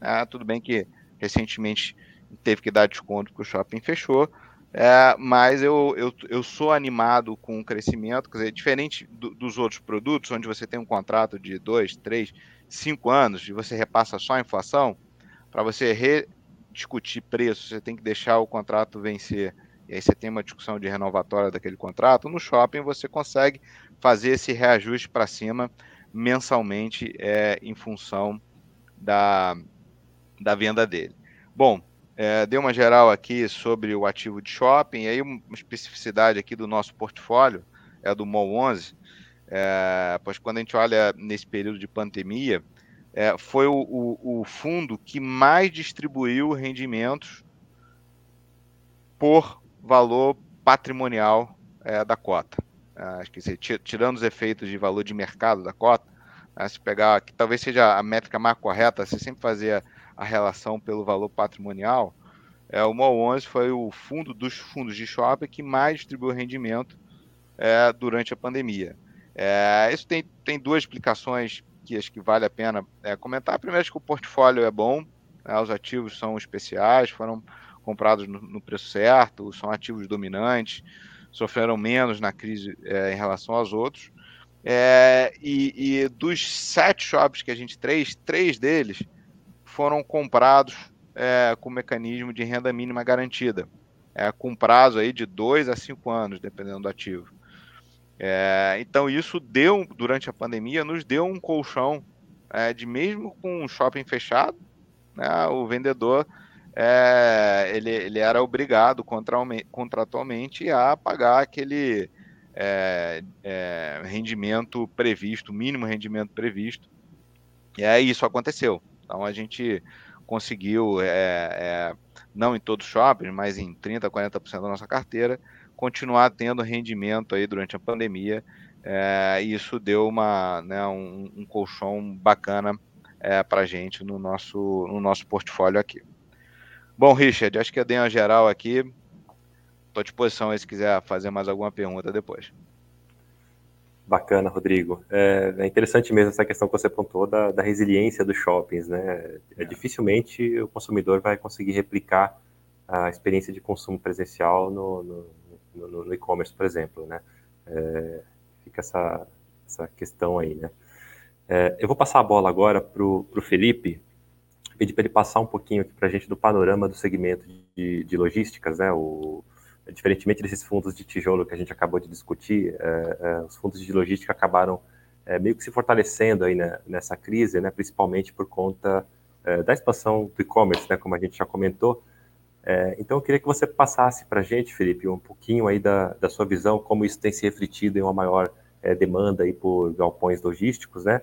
ah, tudo bem que recentemente teve que dar desconto porque o shopping fechou, é, mas eu, eu, eu sou animado com o crescimento, quer dizer, diferente do, dos outros produtos, onde você tem um contrato de dois, três, cinco anos e você repassa só a inflação, para você rediscutir preço, você tem que deixar o contrato vencer, e aí você tem uma discussão de renovatória daquele contrato. No shopping você consegue fazer esse reajuste para cima mensalmente é, em função da, da venda dele. Bom, é, dei uma geral aqui sobre o ativo de shopping, e aí uma especificidade aqui do nosso portfólio, é do MOL 11, é, pois quando a gente olha nesse período de pandemia, é, foi o, o, o, fundo que mais distribuiu rendimentos por valor patrimonial é, da cota. É, acho que tirando os efeitos de valor de mercado da cota, né, se pegar, que talvez seja a métrica mais correta, você sempre fazer a relação pelo valor patrimonial, é, o MOL 11 foi o fundo dos fundos de shopping que mais distribuiu rendimento é, durante a pandemia. É, isso tem, tem duas explicações que acho que vale a pena é, comentar. Primeiro, acho que o portfólio é bom, né, os ativos são especiais, foram comprados no, no, preço certo, são ativos dominantes, sofreram menos na crise é, em relação aos outros. É, e, e, dos sete shops que a gente três, três deles foram comprados é, com mecanismo de renda mínima garantida, é, com prazo aí de dois a cinco anos, dependendo do ativo. É, então isso deu, durante a pandemia, nos deu um colchão é, de mesmo com um shopping fechado, né, o vendedor é, ele, ele era obrigado contratualmente a pagar aquele é, é, rendimento previsto, mínimo rendimento previsto. E aí isso aconteceu. Então a gente conseguiu, é, é, não em todos os shoppings, mas em 30%, 40% da nossa carteira, continuar tendo rendimento aí durante a pandemia É, isso deu uma, né, um, um colchão bacana é, para a gente no nosso, no nosso portfólio aqui. Bom, Richard, acho que eu dei uma geral aqui. Estou à disposição aí se quiser fazer mais alguma pergunta depois. Bacana, Rodrigo. É, é, interessante mesmo essa questão que você apontou da, da resiliência dos shoppings, né? É, dificilmente o consumidor vai conseguir replicar a experiência de consumo presencial no, no, no, no e-commerce, por exemplo, né? É, fica essa, essa questão aí, né? É, eu vou passar a bola agora para o Felipe, pedir para ele passar um pouquinho aqui para a gente do panorama do segmento de, de logísticas, né? O, diferentemente desses fundos de tijolo que a gente acabou de discutir, é, é, os fundos de logística acabaram é, meio que se fortalecendo aí né, nessa crise, né, principalmente por conta da expansão do e-commerce, né, como a gente já comentou. Então, eu queria que você passasse para a gente, Felipe, um pouquinho aí da, da sua visão, como isso tem se refletido em uma maior demanda aí por galpões logísticos, né?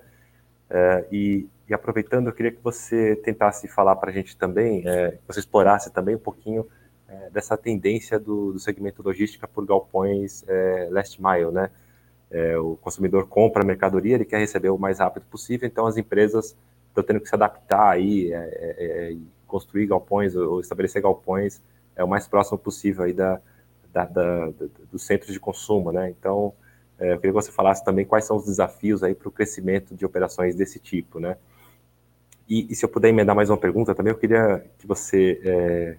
E, e, aproveitando, eu queria que você tentasse falar para a gente também, que você explorasse também um pouquinho é, dessa tendência do, do, segmento logística por galpões é, last mile, né? É, o consumidor compra a mercadoria, ele quer receber o mais rápido possível, então as empresas estão tendo que se adaptar aí, é, é, é, construir galpões ou estabelecer galpões é o mais próximo possível aí da, da, da, da do centro de consumo, né? Então, eu queria que você falasse também quais são os desafios aí para o crescimento de operações desse tipo, né? E, e, se eu puder emendar mais uma pergunta também, eu queria que você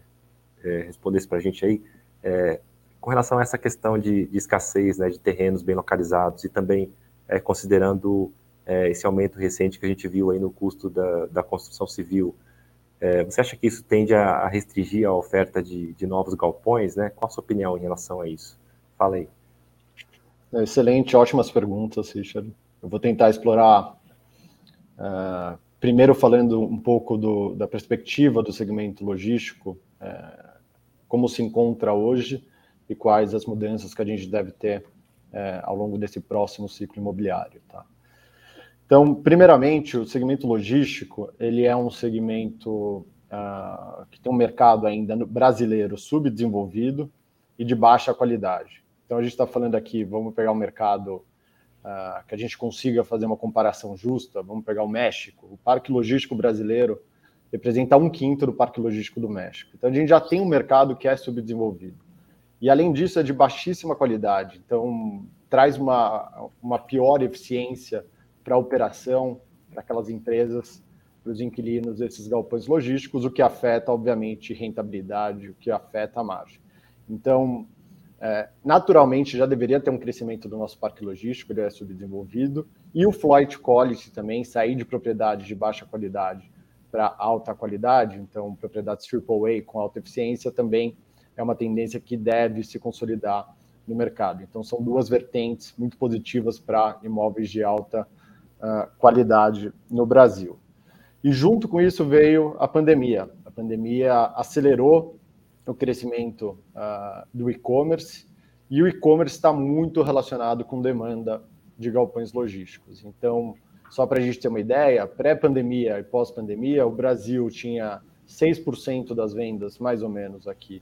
é, respondesse para a gente aí, é, com relação a essa questão de, de, escassez né, de terrenos bem localizados e também é, considerando é, esse aumento recente que a gente viu aí no custo da, da construção civil, é, você acha que isso tende a, a restringir a oferta de, de, novos galpões? Né? Qual a sua opinião em relação a isso? Fala aí. Excelente, ótimas perguntas, Richard. Eu vou tentar explorar, uh, primeiro falando um pouco do, da perspectiva do segmento logístico, uh, como se encontra hoje e quais as mudanças que a gente deve ter é, ao longo desse próximo ciclo imobiliário. Tá? Então, primeiramente, o segmento logístico ele é um segmento uh, que tem um mercado ainda brasileiro subdesenvolvido e de baixa qualidade. Então, a gente está falando aqui, vamos pegar um mercado uh, que a gente consiga fazer uma comparação justa, vamos pegar o México. O parque logístico brasileiro representa um quinto do parque logístico do México. Então a gente já tem um mercado que é subdesenvolvido. E além disso é de baixíssima qualidade, então traz uma, uma pior eficiência para a operação, para aquelas empresas, para os inquilinos desses galpões logísticos, o que afeta, obviamente, rentabilidade, o que afeta a margem. Então, é, naturalmente, já deveria ter um crescimento do nosso parque logístico, ele é subdesenvolvido, e o flight quality também, sair de propriedades de baixa qualidade para alta qualidade, então propriedades AAA com alta eficiência também é uma tendência que deve se consolidar no mercado. Então são duas vertentes muito positivas para imóveis de alta uh, qualidade no Brasil. E junto com isso veio a pandemia. A pandemia acelerou o crescimento uh, do e-commerce e o e-commerce está muito relacionado com demanda de galpões logísticos. Então, só para a gente ter uma ideia, pré-pandemia e pós-pandemia, o Brasil tinha 6% das vendas, mais ou menos aqui,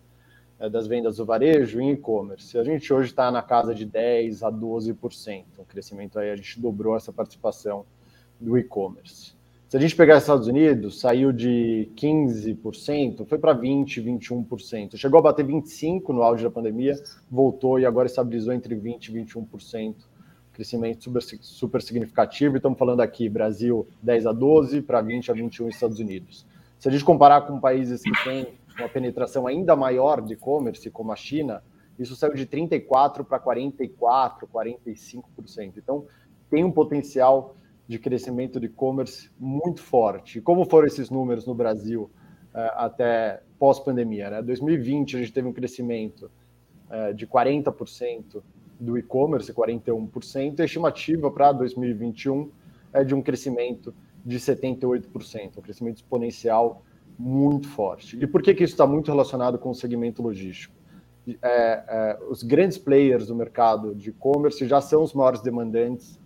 é, das vendas do varejo em e-commerce. A gente hoje está na casa de 10% a 12%. O crescimento aí, a gente dobrou essa participação do e-commerce. Se a gente pegar os Estados Unidos, saiu de 15%, foi para 20%, 21%. Chegou a bater 25% no auge da pandemia, voltou e agora estabilizou entre 20% e 21% crescimento super, super significativo. Estamos falando aqui Brasil 10 a 12 para 20 a 21 Estados Unidos. Se a gente comparar com países que têm uma penetração ainda maior de e-commerce, como a China, isso saiu de 34 para 44, 45%. Então, tem um potencial de crescimento de e-commerce muito forte. E como foram esses números no Brasil uh, até pós-pandemia? Né? 2020 a gente teve um crescimento uh, de 40% do e-commerce, 41%, e a estimativa para 2021 é de um crescimento de 78%, um crescimento exponencial muito forte. E por que, que isso está muito relacionado com o segmento logístico? É, é, os grandes players do mercado de e-commerce já são os maiores demandantes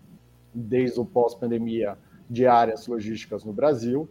desde o pós-pandemia de áreas logísticas no Brasil.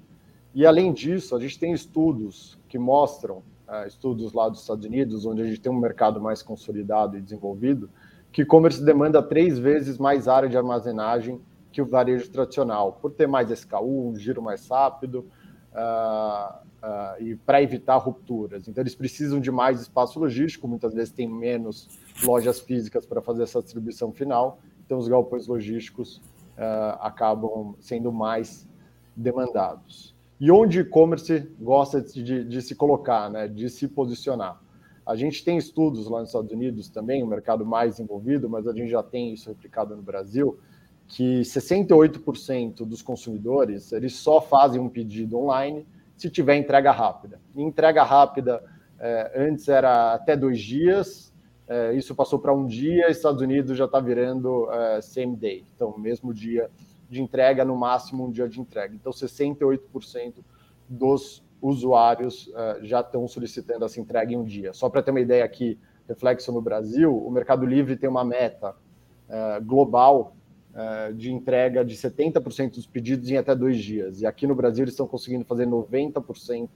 E além disso, a gente tem estudos que mostram, é, estudos lá dos Estados Unidos, onde a gente tem um mercado mais consolidado e desenvolvido, que e-commerce demanda três vezes mais área de armazenagem que o varejo tradicional, por ter mais SKU, um giro mais rápido uh, uh, e para evitar rupturas. Então, eles precisam de mais espaço logístico, muitas vezes tem menos lojas físicas para fazer essa distribuição final, então os galpões logísticos uh, acabam sendo mais demandados. E onde e-commerce gosta de, de, de se colocar, né, de se posicionar? A gente tem estudos lá nos Estados Unidos também, o mercado mais envolvido, mas a gente já tem isso replicado no Brasil, que 68% dos consumidores eles só fazem um pedido online se tiver entrega rápida. E entrega rápida é, antes era até dois dias, é, isso passou para um dia, Estados Unidos já está virando é, same day, então mesmo dia de entrega, no máximo um dia de entrega. Então 68% dos usuários uh, já estão solicitando essa entrega em um dia. Só para ter uma ideia aqui, reflexo no Brasil, o Mercado Livre tem uma meta uh, global uh, de entrega de 70% dos pedidos em até dois dias. E aqui no Brasil eles estão conseguindo fazer 90%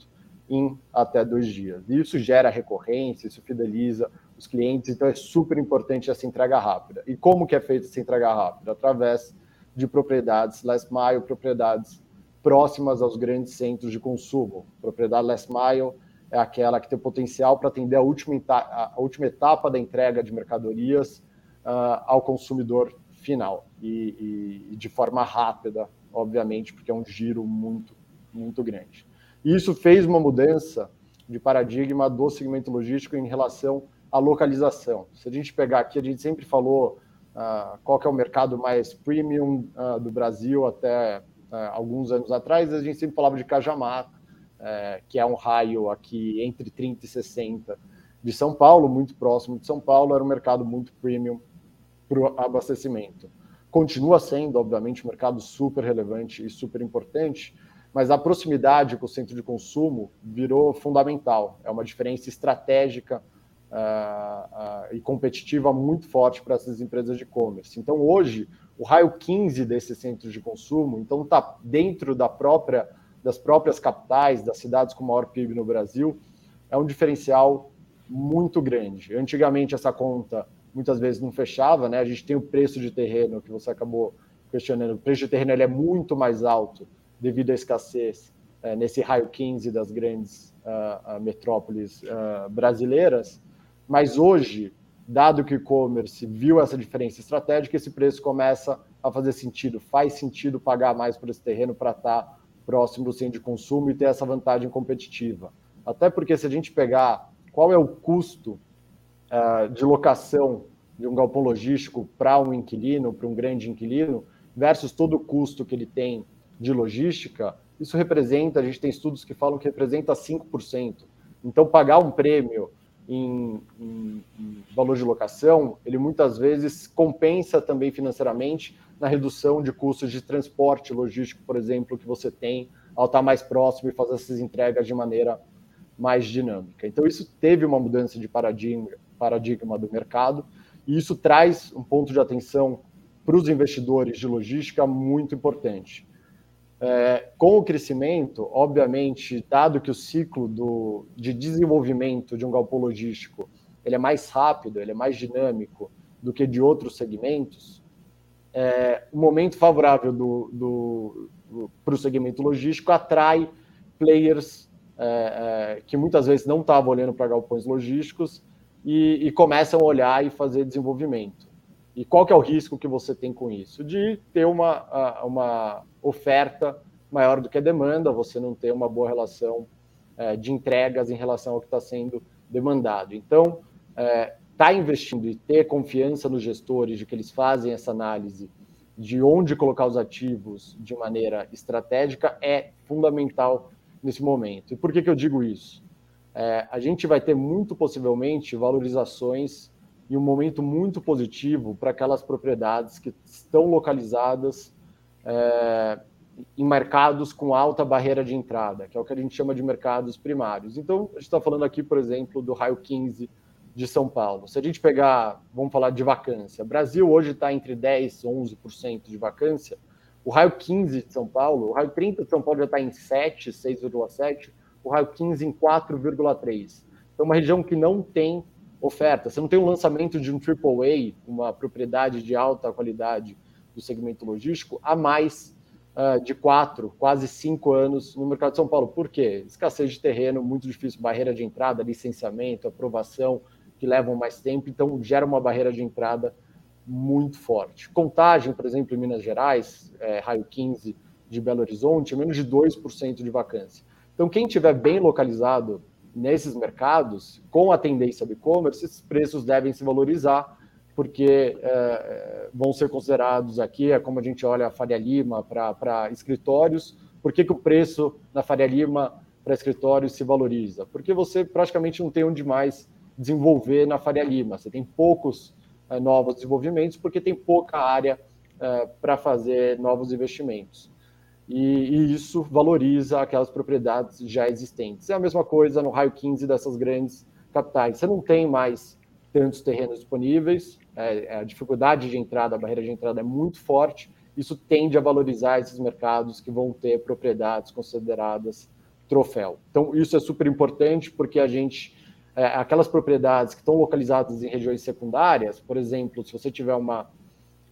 em até dois dias. E isso gera recorrência, isso fideliza os clientes, então é super importante essa entrega rápida. E como que é feita essa entrega rápida? Através de propriedades last mile, propriedades próximas aos grandes centros de consumo. Propriedade last mile é aquela que tem potencial para atender a última, a última etapa da entrega de mercadorias uh, ao consumidor final e, e, de forma rápida, obviamente, porque é um giro muito, muito grande. E isso fez uma mudança de paradigma do segmento logístico em relação à localização. Se a gente pegar aqui, a gente sempre falou uh, qual é o mercado mais premium uh, do Brasil até alguns anos atrás, a gente sempre falava de Cajamar, é, que é um raio aqui entre 30 e 60 de São Paulo, muito próximo de São Paulo, era um mercado muito premium para o abastecimento. Continua sendo, obviamente, um mercado super relevante e super importante, mas a proximidade com o centro de consumo virou fundamental. É uma diferença estratégica uh, uh, e competitiva muito forte para essas empresas de e-commerce. Então, hoje, o raio 15 desses centros de consumo, então está dentro da própria, das próprias capitais, das cidades com maior PIB no Brasil, é um diferencial muito grande. Antigamente essa conta muitas vezes não fechava, né? A gente tem o preço de terreno que você acabou questionando. O preço de terreno ele é muito mais alto devido à escassez é, nesse raio 15 das grandes uh, metrópoles uh, brasileiras. Mas hoje dado que o e-commerce viu essa diferença estratégica, esse preço começa a fazer sentido. Faz sentido pagar mais por esse terreno para estar próximo do centro de consumo e ter essa vantagem competitiva. Até porque se a gente pegar qual é o custo uh, de locação de um galpão logístico para um inquilino, para um grande inquilino, versus todo o custo que ele tem de logística, isso representa, a gente tem estudos que falam que representa 5%. Então, pagar um prêmio em, em, em, valor de locação, ele muitas vezes compensa também financeiramente na redução de custos de transporte logístico, por exemplo, que você tem ao estar mais próximo e fazer essas entregas de maneira mais dinâmica. Então, isso teve uma mudança de paradigma, paradigma do mercado, e isso traz um ponto de atenção para os investidores de logística muito importante. É, com o crescimento, obviamente, dado que o ciclo do, de desenvolvimento de um galpão logístico ele é mais rápido, ele é mais dinâmico do que de outros segmentos, é, o momento favorável para o segmento logístico atrai players é, é que muitas vezes não estavam olhando para galpões logísticos e, e começam a olhar e fazer desenvolvimento. E qual que é o risco que você tem com isso? De ter uma, uma oferta maior do que a demanda, você não ter uma boa relação é, de entregas em relação ao que está sendo demandado. Então, estar é, tá investindo e ter confiança nos gestores de que eles fazem essa análise de onde colocar os ativos de maneira estratégica é fundamental nesse momento. E por que, que eu digo isso? É, a gente vai ter muito possivelmente valorizações e um momento muito positivo para aquelas propriedades que estão localizadas é, em mercados com alta barreira de entrada, que é o que a gente chama de mercados primários. Então, a gente está falando aqui, por exemplo, do raio 15 de São Paulo. Se a gente pegar, vamos falar de vacância, Brasil hoje está entre 10% e 11% de vacância, o raio 15 de São Paulo, o raio 30 de São Paulo já está em 7, 6,7, o raio 15 em 4,3. Então, uma região que não tem oferta. Você não tem um lançamento de um AAA, uma propriedade de alta qualidade do segmento logístico, há mais uh, de quatro, quase cinco anos no mercado de São Paulo. Por quê? Escassez de terreno, muito difícil, barreira de entrada, licenciamento, aprovação, que levam mais tempo, então gera uma barreira de entrada muito forte. Contagem, por exemplo, em Minas Gerais, é, raio 15 de Belo Horizonte, menos de 2% de vacância. Então, quem tiver bem localizado nesses mercados, com a tendência do e-commerce, esses preços devem se valorizar, porque é, vão ser considerados aqui, é como a gente olha a Faria Lima para escritórios, por que, que o preço na Faria Lima para escritórios se valoriza? Porque você praticamente não tem onde mais desenvolver na Faria Lima, você tem poucos é, novos desenvolvimentos, porque tem pouca área é, para fazer novos investimentos e, e, isso valoriza aquelas propriedades já existentes. É a mesma coisa no raio 15 dessas grandes capitais. Você não tem mais tantos terrenos disponíveis, é, é, a dificuldade de entrada, a barreira de entrada é muito forte, isso tende a valorizar esses mercados que vão ter propriedades consideradas troféu. Então, isso é super importante porque a gente, é, aquelas propriedades que estão localizadas em regiões secundárias, por exemplo, se você tiver uma,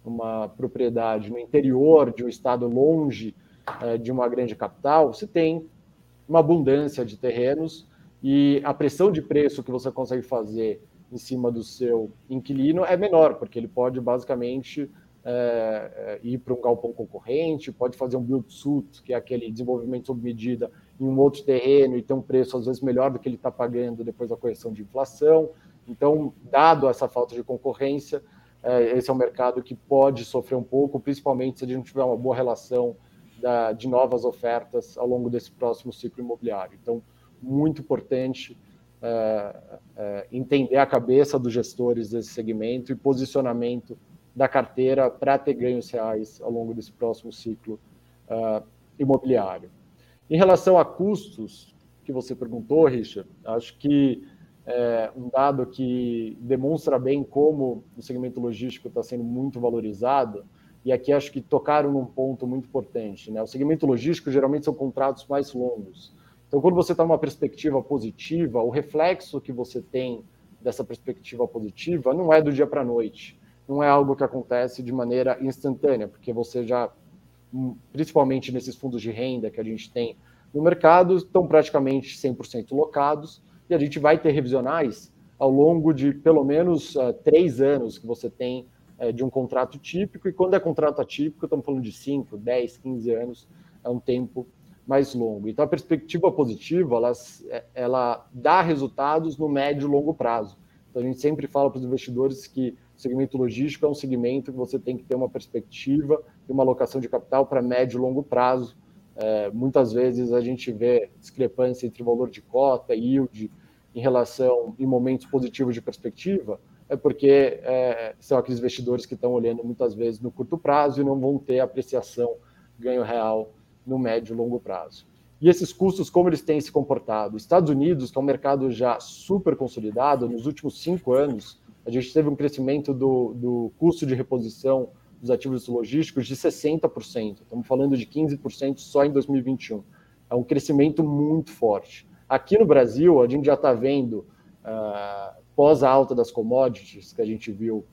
uma propriedade no interior de um estado longe é, de uma grande capital, você tem uma abundância de terrenos e a pressão de preço que você consegue fazer em cima do seu inquilino é menor, porque ele pode basicamente é, é ir para um galpão concorrente, pode fazer um build-suit, que é aquele desenvolvimento sob medida, em um outro terreno e ter um preço às vezes melhor do que ele está pagando depois da correção de inflação. Então, dado essa falta de concorrência, é, esse é um mercado que pode sofrer um pouco, principalmente se a gente não tiver uma boa relação da, de novas ofertas ao longo desse próximo ciclo imobiliário. Então, muito importante é, é, entender a cabeça dos gestores desse segmento e posicionamento da carteira para ter ganhos reais ao longo desse próximo ciclo uh, imobiliário. Em relação a custos, que você perguntou, Richard, acho que é um dado que demonstra bem como o segmento logístico está sendo muito valorizado e aqui acho que tocaram num ponto muito importante. Né? O segmento logístico geralmente são contratos mais longos. Então, quando você está numa perspectiva positiva, o reflexo que você tem dessa perspectiva positiva não é do dia para a noite. Não é algo que acontece de maneira instantânea, porque você já, hum, principalmente nesses fundos de renda que a gente tem no mercado, estão praticamente 100% locados, e a gente vai ter revisionais ao longo de pelo menos uh, três anos que você tem é, de um contrato típico, e quando é contrato atípico, estamos falando de 5, 10, 15 anos, é um tempo mais longo. Então, a perspectiva positiva, ela, é, ela dá resultados no médio e longo prazo. Então, a gente sempre fala para os investidores que o segmento logístico é um segmento que você tem que ter uma perspectiva e uma alocação de capital para médio e longo prazo. É, muitas vezes a gente vê discrepância entre valor de cota e yield em relação em momentos positivos de perspectiva, é porque é, são aqueles investidores que estão olhando muitas vezes no curto prazo e não vão ter apreciação, ganho real no médio e longo prazo. E esses custos, como eles têm se comportado? Estados Unidos, que é um mercado já super consolidado, nos últimos cinco anos, a gente teve um crescimento do, do custo de reposição dos ativos logísticos de 60%. Estamos falando de 15% só em 2021. É um crescimento muito forte. Aqui no Brasil, a gente já está vendo uh, pós a alta das commodities que a gente viu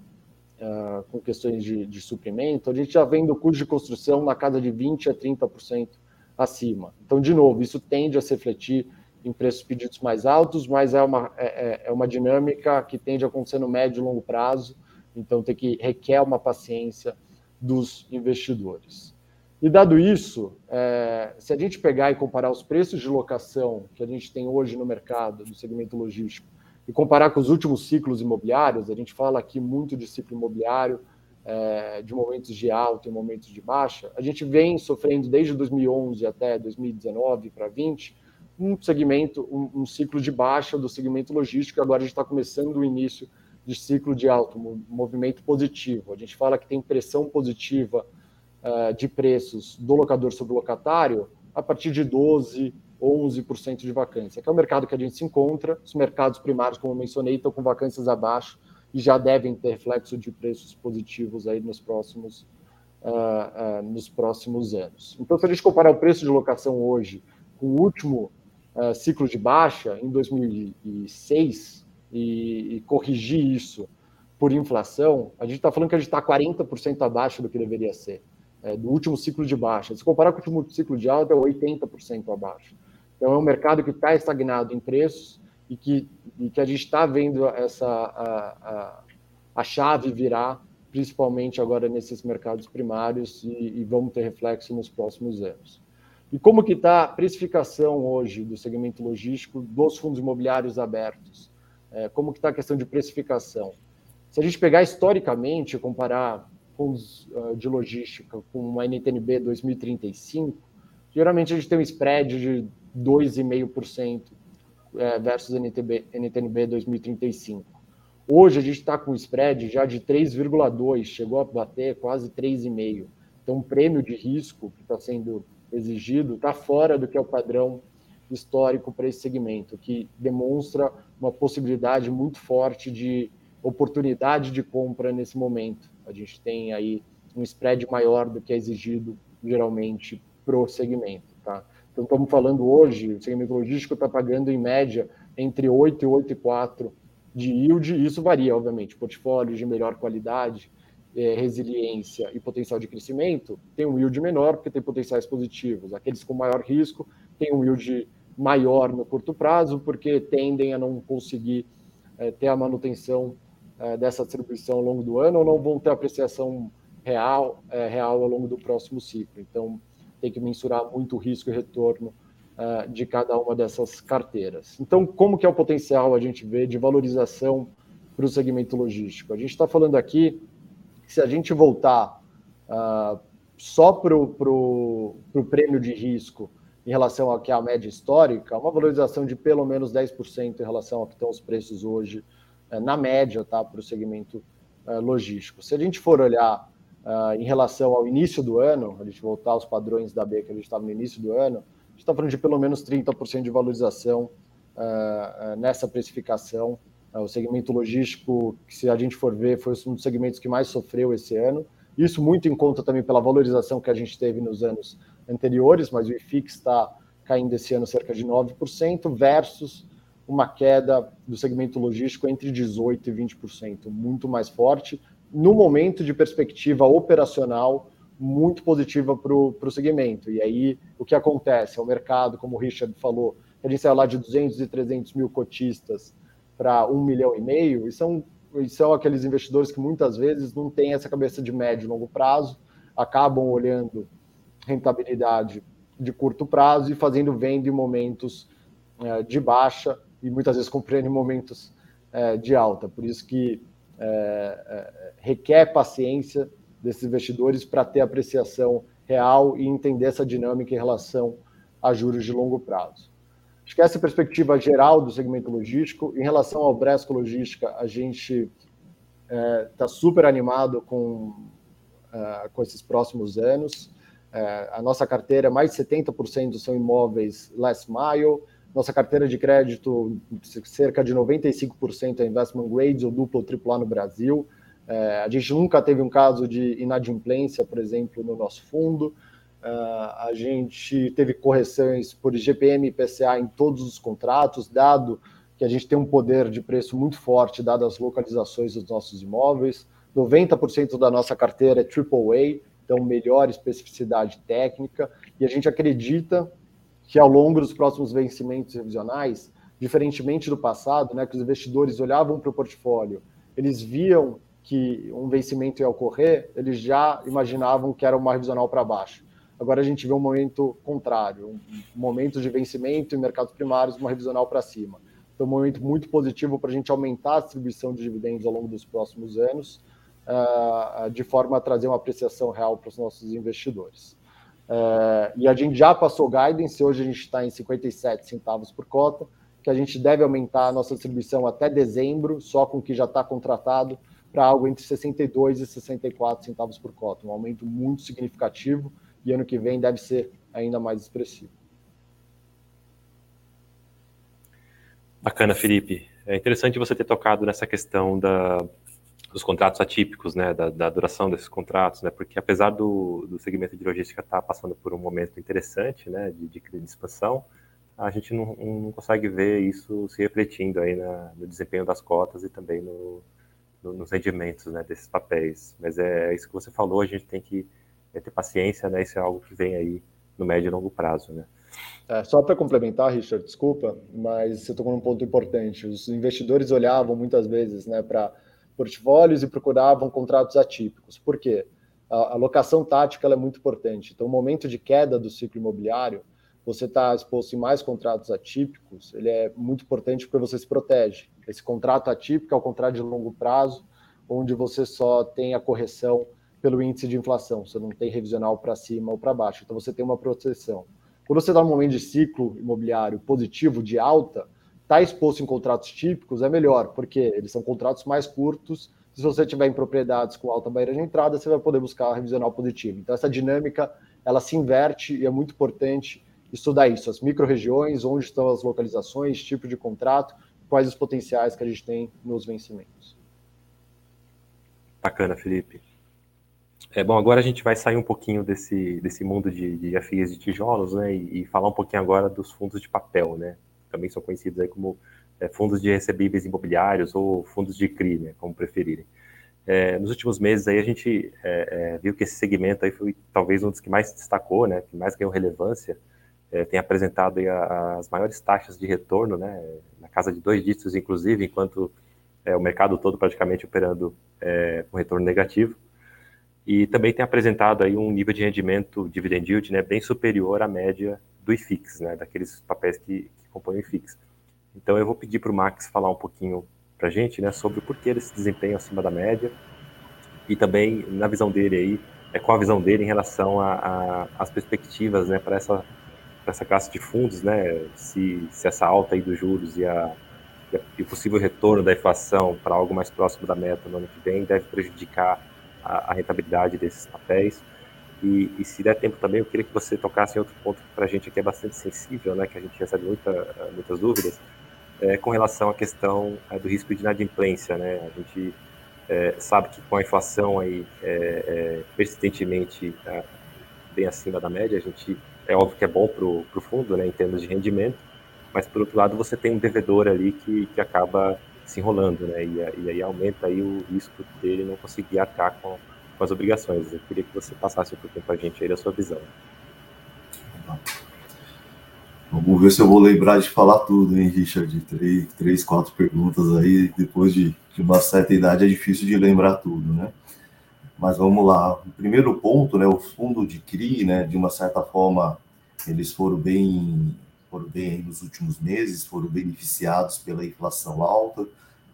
uh, com questões de, de, suprimento, a gente já vem do custo de construção na casa de 20% a 30% acima. Então, de novo, isso tende a se refletir em preços pedidos mais altos, mas é uma, é, é, é uma dinâmica que tende a acontecer no médio e longo prazo, então tem que requer uma paciência dos investidores. E dado isso, é, se a gente pegar e comparar os preços de locação que a gente tem hoje no mercado, no segmento logístico, e comparar com os últimos ciclos imobiliários, a gente fala aqui muito de ciclo imobiliário, é, de momentos de alta e momentos de baixa, a gente vem sofrendo desde 2011 até 2019 para 20 um segmento, um, um, ciclo de baixa do segmento logístico, agora a gente está começando o início de ciclo de alto, movimento positivo. A gente fala que tem pressão positiva uh, de preços do locador sobre o locatário a partir de 12, 11% de vacância, que é o mercado que a gente se encontra. Os mercados primários, como eu mencionei, estão com vacâncias abaixo e já devem ter reflexo de preços positivos aí nos próximos, uh, uh, nos próximos anos. Então, se a gente comparar o preço de locação hoje com o último uh, ciclo de baixa, em 2006, e, e corrigir isso por inflação, a gente está falando que a gente está 40% abaixo do que deveria ser, é, do último ciclo de baixa. Se comparar com o último ciclo de alta, é 80% abaixo. Então, é um mercado que está estagnado em preços e que, e que a gente está vendo essa a, a, a, chave virar, principalmente agora nesses mercados primários, e, e vamos ter reflexo nos próximos anos. E como que está a precificação hoje do segmento logístico dos fundos imobiliários abertos? É, como que está a questão de precificação? Se a gente pegar historicamente e comparar fundos uh, de logística com uma NTNB 2035, geralmente a gente tem um spread de 2,5% é, versus NTB, NTNB 2035. Hoje a gente está com spread já de 3,2, chegou a bater quase 3,5. Então, o prêmio de risco que está sendo exigido está fora do que é o padrão histórico para esse segmento, que demonstra uma possibilidade muito forte de oportunidade de compra nesse momento. A gente tem aí um spread maior do que é exigido geralmente para o segmento. Tá? Então, estamos falando hoje, o segmento logístico está pagando em média entre 8 e 8,4 de yield, e isso varia, obviamente. Portfólios de melhor qualidade, é, resiliência e potencial de crescimento tem um yield menor porque tem potenciais positivos. Aqueles com maior risco têm um yield maior no curto prazo porque tendem a não conseguir é, ter a manutenção é, dessa distribuição ao longo do ano ou não vão ter apreciação real, é, real ao longo do próximo ciclo. Então, tem que mensurar muito o risco e retorno é, de cada uma dessas carteiras. Então, como que é o potencial a gente vê de valorização para o segmento logístico? A gente está falando aqui que se a gente voltar uh, só para o prêmio de risco em relação ao que é a média histórica, uma valorização de pelo menos 10% em relação ao que estão os preços hoje é, na média, tá, para o segmento logístico. Se a gente for olhar uh, em relação ao início do ano, a gente voltar aos padrões da B que a gente estava no início do ano, a gente está falando de pelo menos 30% de valorização uh, nessa precificação. o segmento logístico, que se a gente for ver, foi um dos segmentos que mais sofreu esse ano. Isso muito em conta também pela valorização que a gente teve nos anos anteriores, mas o IFIX está caindo esse ano cerca de 9%, versus uma queda do segmento logístico entre 18% e 20%, muito mais forte, no momento de perspectiva operacional muito positiva para o segmento. E aí, o que acontece? É o mercado, como o Richard falou, a gente saiu lá de 200 e 300 mil cotistas para um milhão e meio, e são, e são aqueles investidores que muitas vezes não têm essa cabeça de médio e longo prazo, acabam olhando rentabilidade de curto prazo e fazendo venda em momentos é, de baixa e muitas vezes compreende momentos é, de alta. Por isso que é, é, requer paciência desses investidores para ter apreciação real e entender essa dinâmica em relação a juros de longo prazo. Acho que essa é a perspectiva geral do segmento logístico. Em relação ao Bresco Logística, a gente está é, super animado com, é, com esses próximos anos. É, a nossa carteira, mais de 70% são imóveis last mile, nossa carteira de crédito, cerca de 95% é investment grade ou duplo ou triplo A no Brasil. É, a gente nunca teve um caso de inadimplência, por exemplo, no nosso fundo. É, a gente teve correções por IGPM e IPCA em todos os contratos, dado que a gente tem um poder de preço muito forte, dado as localizações dos nossos imóveis. 90% da nossa carteira é AAA, então melhor especificidade técnica, e a gente acredita que ao longo dos próximos vencimentos revisionais, diferentemente do passado, né, que os investidores olhavam para o portfólio, eles viam que um vencimento ia ocorrer, eles já imaginavam que era uma revisional para baixo. Agora a gente vê um momento contrário, um momento de vencimento em mercados primários, uma revisional para cima. Então, um momento muito positivo para a gente aumentar a distribuição de dividendos ao longo dos próximos anos, uh, de forma a trazer uma apreciação real para os nossos investidores. É, e a gente já passou guidance, hoje a gente está em 57 centavos por cota, que a gente deve aumentar a nossa distribuição até dezembro, só com o que já está contratado, para algo entre 62 e 64 centavos por cota, um aumento muito significativo, e ano que vem deve ser ainda mais expressivo. Bacana, Felipe. É interessante você ter tocado nessa questão da, dos contratos atípicos, né, da, da, duração desses contratos, né, porque apesar do, do segmento de logística estar tá passando por um momento interessante, né, de, de, de expansão, a gente não, não consegue ver isso se refletindo aí na, no desempenho das cotas e também no, no, nos rendimentos né, desses papéis. Mas é, é isso que você falou, a gente tem que é, ter paciência, né? Isso é algo que vem aí no médio e longo prazo, né? É, só para complementar, Richard, desculpa, mas você tocou num ponto importante. Os investidores olhavam muitas vezes né, para portfólios e procuravam contratos atípicos. Por quê? A alocação tática é muito importante. Então, o momento de queda do ciclo imobiliário, você está exposto em mais contratos atípicos, ele é muito importante porque você se protege. Esse contrato atípico é o contrato de longo prazo, onde você só tem a correção pelo índice de inflação, você não tem revisional para cima ou para baixo, então você tem uma proteção. Quando você está num momento de ciclo imobiliário positivo, de alta, estar tá exposto em contratos típicos é melhor, porque eles são contratos mais curtos. Se você tiver em propriedades com alta barreira de entrada, você vai poder buscar a revisional positiva. Então, essa dinâmica ela se inverte e é muito importante estudar isso, as micro-regiões, onde estão as localizações, tipo de contrato, quais os potenciais que a gente tem nos vencimentos. Bacana, Felipe. É, bom, agora a gente vai sair um pouquinho desse, desse mundo de, de de tijolos, né, e, e, falar um pouquinho agora dos fundos de papel, né, também são conhecidos aí como é, fundos de recebíveis imobiliários ou fundos de CRI, né, como preferirem. É, nos últimos meses aí a gente é, é, viu que esse segmento aí foi talvez um dos que mais se destacou, né, que mais ganhou relevância, é, tem apresentado aí as maiores taxas de retorno, né, na casa de dois dígitos, inclusive, enquanto é, o mercado todo praticamente operando é, com retorno negativo. E também tem apresentado aí um nível de rendimento dividend yield né, bem superior à média do IFIX, né, daqueles papéis que, que compõem o IFIX. Então eu vou pedir para o Max falar um pouquinho para a gente né, sobre o porquê desse desempenho acima da média e também na visão dele aí, é, qual a visão dele em relação às perspectivas né, para essa essa classe de fundos, né, se, se essa alta aí dos juros e, a, e o possível retorno da inflação para algo mais próximo da meta no ano que vem deve prejudicar a, a rentabilidade desses papéis. E, e, se der tempo também, eu queria que você tocasse em outro ponto que para a gente aqui é bastante sensível, né, que a gente recebe muita, muitas dúvidas, é, com relação à questão é, do risco de inadimplência. Né? A gente é, sabe que com a inflação aí, é, é, persistentemente é, bem acima da média, a gente é óbvio que é bom para o fundo, né, em termos de rendimento, mas por outro lado você tem um devedor ali que, que acaba se enrolando, né, e, e aí aumenta aí o risco dele não conseguir arcar com, com as obrigações. Eu queria que você passasse um pouquinho para a gente aí sua visão. Vamos ver se eu vou lembrar de falar tudo, hein, Richard? Três, três quatro perguntas aí, depois de, de uma certa idade é difícil de lembrar tudo, né? Mas vamos lá. O primeiro ponto, né, o fundo de CRI, né, de uma certa forma, eles foram bem, foram bem nos últimos meses, foram beneficiados pela inflação alta,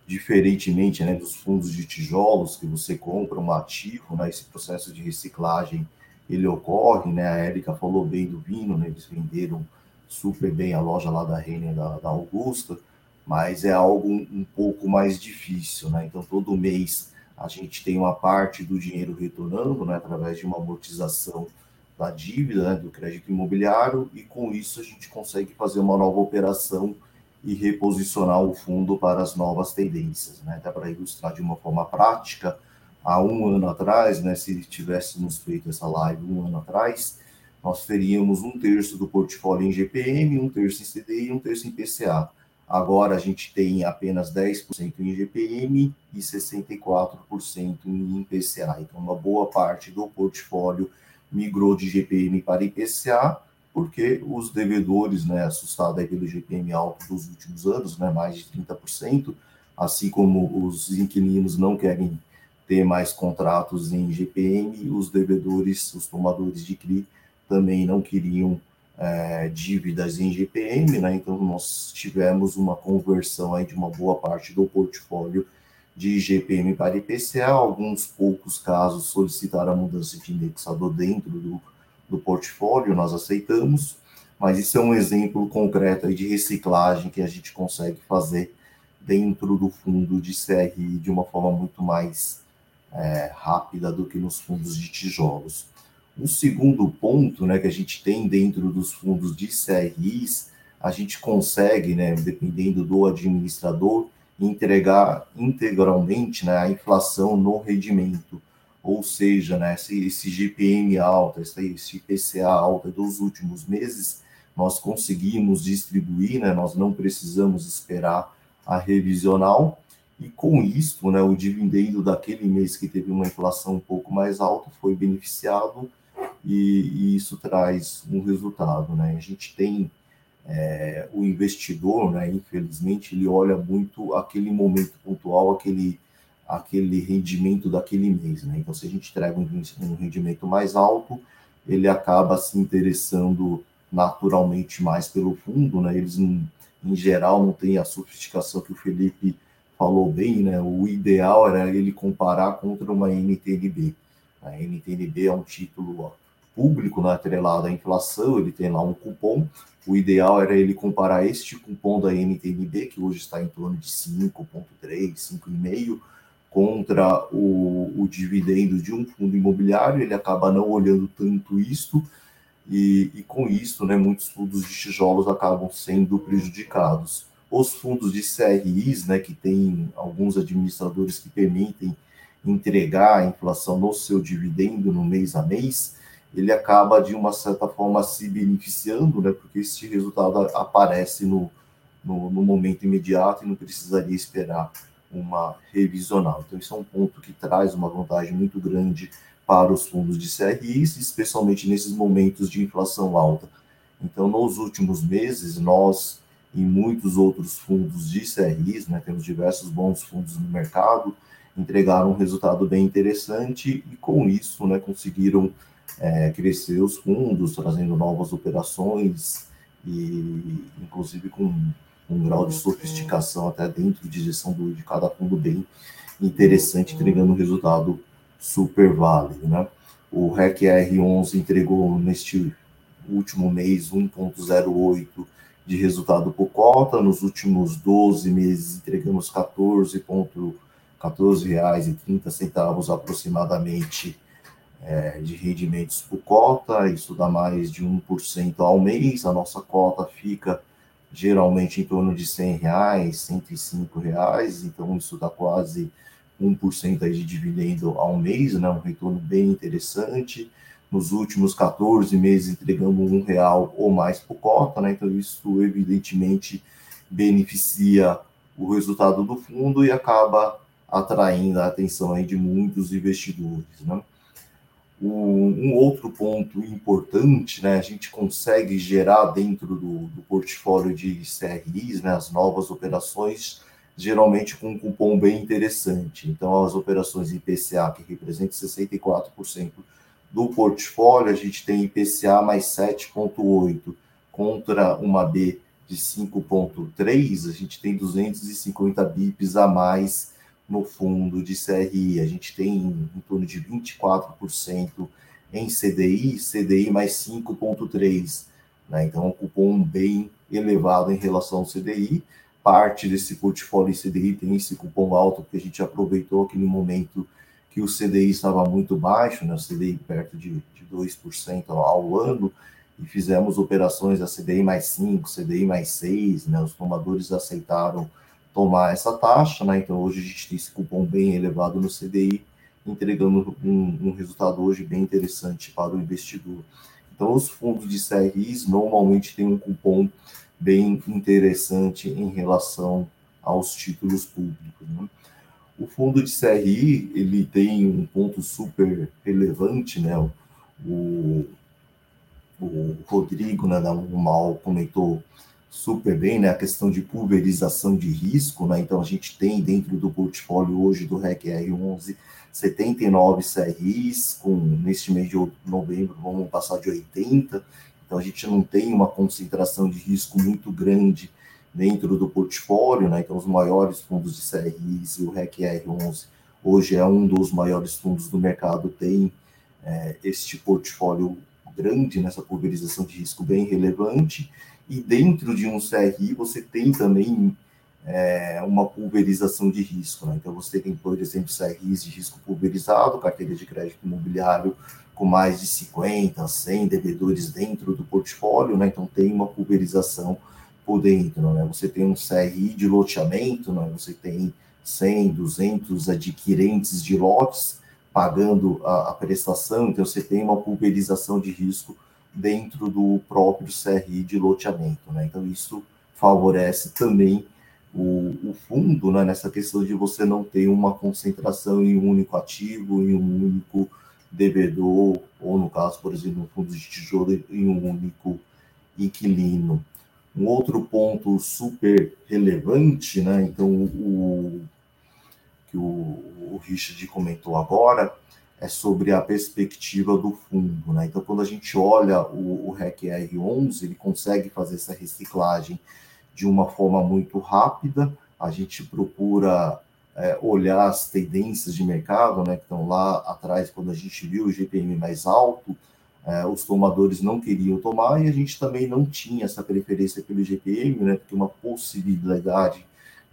diferentemente né, dos fundos de tijolos, que você compra um ativo, né, esse processo de reciclagem ele ocorre, né, a Érica falou bem do vinho, né, eles venderam super bem a loja lá da Renner, da, da Augusta, mas é algo um, um pouco mais difícil, né, então todo mês a gente tem uma parte do dinheiro retornando, né, através de uma amortização da dívida, né, do crédito imobiliário, e com isso a gente consegue fazer uma nova operação e reposicionar o fundo para as novas tendências. Né? Até para ilustrar de uma forma prática, há um ano atrás, né, se tivéssemos feito essa live um ano atrás, nós teríamos um terço do portfólio em GPM, um terço em CDI e um terço em PCA. Agora a gente tem apenas 10% em GPM e 64% em IPCA. Então, uma boa parte do portfólio migrou de GPM para IPCA, porque os devedores, né, assustados aí pelo GPM alto dos últimos anos, né, mais de 30%, assim como os inquilinos não querem ter mais contratos em GPM, os devedores, os tomadores de CRI também não queriam é, dívidas em GPM, né? Então nós tivemos uma conversão aí de uma boa parte do portfólio de GPM para IPCA, alguns poucos casos solicitaram a mudança de indexador dentro do, do portfólio, nós aceitamos, mas isso é um exemplo concreto de reciclagem que a gente consegue fazer dentro do fundo de CRI de uma forma muito mais é, rápida do que nos fundos de tijolos. O segundo ponto né, que a gente tem dentro dos fundos de CRIs, a gente consegue, né, dependendo do administrador, entregar integralmente né, a inflação no rendimento. Ou seja, né, esse, esse GPM esse, esse IPCA alta dos últimos meses nós conseguimos distribuir, né, nós não precisamos esperar a revisional, e com isso, né, o dividendo daquele mês que teve uma inflação um pouco mais alta foi beneficiado e, e isso traz um resultado. Né? A gente tem é, o investidor, né, infelizmente, ele olha muito aquele momento pontual, aquele, aquele rendimento daquele mês. Né? Então, se a gente entrega um, rendimento mais alto, ele acaba se interessando naturalmente mais pelo fundo, né? Eles, em, em geral, não têm a sofisticação que o Felipe falou bem, né? O ideal era ele comparar contra uma NTNB. A NTNB é um título público, né, atrelado à inflação, ele tem lá um cupom. O ideal era ele comparar este cupom da NTNB, que hoje está em torno de 5,3, 5,5, contra o, o dividendo de um fundo imobiliário. Ele acaba não olhando tanto isto, e, e com isso, né, muitos fundos de tijolos acabam sendo prejudicados. Os fundos de CRIs, né, que tem alguns administradores que permitem entregar a inflação no seu dividendo no mês a mês, ele acaba de uma certa forma se beneficiando, né, porque esse resultado aparece no, no, no momento imediato e não precisaria esperar uma revisional. Então, isso é um ponto que traz uma vantagem muito grande para os fundos de CRIs, especialmente nesses momentos de inflação alta. Então, nos últimos meses, nós e muitos outros fundos de CRIs, né, temos diversos bons fundos no mercado, entregaram um resultado bem interessante e com isso né, conseguiram é, crescer os fundos, trazendo novas operações e inclusive com um grau de sofisticação até dentro de gestão do, de cada fundo bem interessante, entregando um resultado super válido. Né? O REC R11 entregou neste último mês 1,08 de resultado por cota. Nos últimos 12 meses entregamos 14,14 reais e 30 centavos aproximadamente é, de rendimentos por cota. Isso dá mais de 1% ao mês. A nossa cota fica geralmente em torno de 100 reais, 105 reais. Então isso dá quase 1% aí de dividendo ao mês, né? Um retorno bem interessante nos últimos 14 meses entregamos um real ou mais por cota, né? Então isso evidentemente beneficia o resultado do fundo e acaba atraindo a atenção aí de muitos investidores, né? Um, outro ponto importante, né? A gente consegue gerar dentro do, do portfólio de CRIs, né? As novas operações geralmente com um cupom bem interessante. Então, as operações IPCA, que representam 64% do portfólio, a gente tem IPCA mais 7,8 contra uma B de 5,3, a gente tem 250 bips a mais no fundo de CRI. A gente tem em torno de 24% em CDI, CDI mais 5,3. Né? Então, é um cupom bem elevado em relação ao CDI. Parte desse portfólio em CDI tem esse cupom alto, porque a gente aproveitou aquele momento que o CDI estava muito baixo, né, o CDI perto de, de 2% ao ano, e fizemos operações a CDI mais 5, CDI mais 6, né, os tomadores aceitaram tomar essa taxa, né, então hoje a gente tem esse cupom bem elevado no CDI, entregando um, um resultado hoje bem interessante para o investidor. Então, os fundos de CRIs normalmente têm um cupom bem interessante em relação aos títulos públicos. Né? O fundo de CRI, ele tem um ponto super relevante, né? O, o Rodrigo, né, da Mal comentou super bem, né, a questão de pulverização de risco, né? Então a gente tem dentro do portfólio hoje do REC R11 79 CRIs, com neste mês de novembro vamos passar de 80. Então a gente não tem uma concentração de risco muito grande dentro do portfólio, né? Então, os maiores fundos de CRIs e o REC R11 hoje é um dos maiores fundos do mercado, tem é, este portfólio grande, nessa pulverização de risco bem relevante, e dentro de um CRI você tem também é, uma pulverização de risco. Né? Então, você tem, por exemplo, CRIs de risco pulverizado, carteira de crédito imobiliário com mais de 50, 100 devedores dentro do portfólio, né? então tem uma pulverização por dentro, né? Você tem um CRI de loteamento, né? Você tem 100, 200 adquirentes de lotes pagando a, a prestação, então você tem uma pulverização de risco dentro do próprio CRI de loteamento. Né? Então, isso favorece também o, o fundo né, nessa questão de você não ter uma concentração em um único ativo, em um único devedor, ou no caso, por exemplo, no fundo de tijolo, em um único inquilino. Um outro ponto super relevante, né? Então, o que o, o Richard comentou agora é sobre a perspectiva do fundo, né? Então, quando a gente olha o, o REC R11, ele consegue fazer essa reciclagem de uma forma muito rápida. A gente procura é, olhar as tendências de mercado, né, que estão lá atrás, quando a gente viu o GPM mais alto, é, os tomadores não queriam tomar e a gente também não tinha essa preferência pelo GPM, né, porque uma possibilidade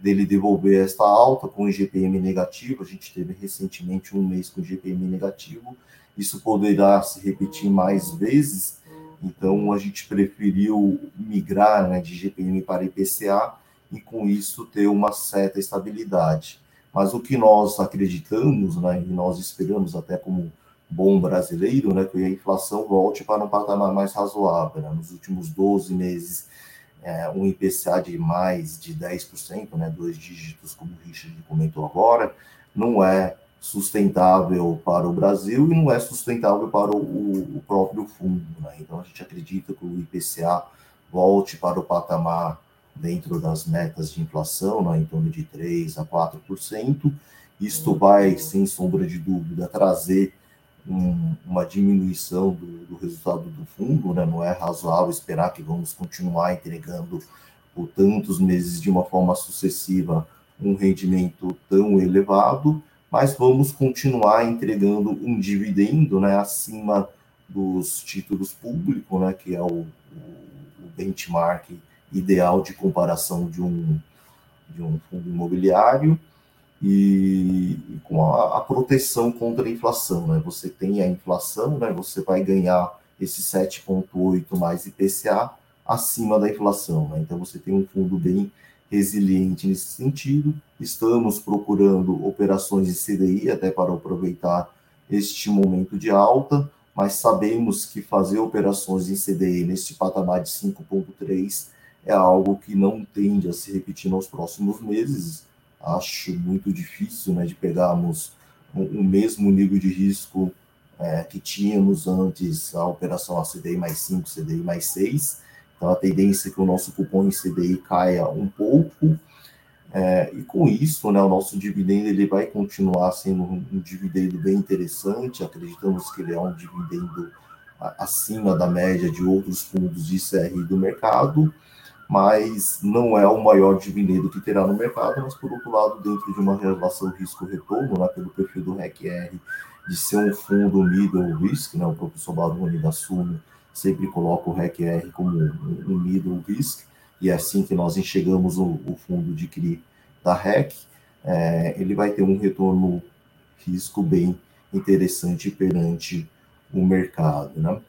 dele devolver esta alta com o GPM negativo, a gente teve recentemente um mês com GPM negativo, isso poderá se repetir mais vezes, então a gente preferiu migrar né, de GPM para IPCA e com isso ter uma certa estabilidade. Mas o que nós acreditamos, né, e nós esperamos até como bom brasileiro, né, que a inflação volte para um patamar mais razoável. Né? Nos últimos 12 meses, é, um IPCA de mais de 10%, né, dois dígitos, como o Richard comentou agora, não é sustentável para o Brasil e não é sustentável para o, o próprio fundo. Né? Então, a gente acredita que o IPCA volte para o patamar dentro das metas de inflação, né, em torno de 3% a 4%. Isto vai, sem sombra de dúvida, trazer um, uma diminuição do, do, resultado do fundo, né? não é razoável esperar que vamos continuar entregando por tantos meses de uma forma sucessiva um rendimento tão elevado, mas vamos continuar entregando um dividendo né, acima dos títulos públicos, né, que é o, o benchmark ideal de comparação de um, de um fundo imobiliário e, com a, a, proteção contra a inflação. Né? Você tem a inflação, né? você vai ganhar esse 7,8 mais IPCA acima da inflação. Né? Então você tem um fundo bem resiliente nesse sentido. Estamos procurando operações de CDI até para aproveitar este momento de alta, mas sabemos que fazer operações em CDI neste patamar de 5,3 é algo que não tende a se repetir nos próximos meses. Acho muito difícil né, de pegarmos o, mesmo nível de risco é, que tínhamos antes a operação a CDI mais 5, CDI mais 6. Então, a tendência é que o nosso cupom em CDI caia um pouco. É, e com isso, né, o nosso dividendo ele vai continuar sendo um, um dividendo bem interessante. Acreditamos que ele é um dividendo acima da média de outros fundos de CRI do mercado mas não é o maior dividendo que terá no mercado, mas por outro lado, dentro de uma relação risco-retorno, né, pelo perfil do REC-R, de ser um fundo middle risk, né, o professor Baroni da Suno sempre coloca o REC-R como um, middle risk, e é assim que nós enxergamos o, o fundo de CRI da REC, é, ele vai ter um retorno risco bem interessante perante o mercado, né?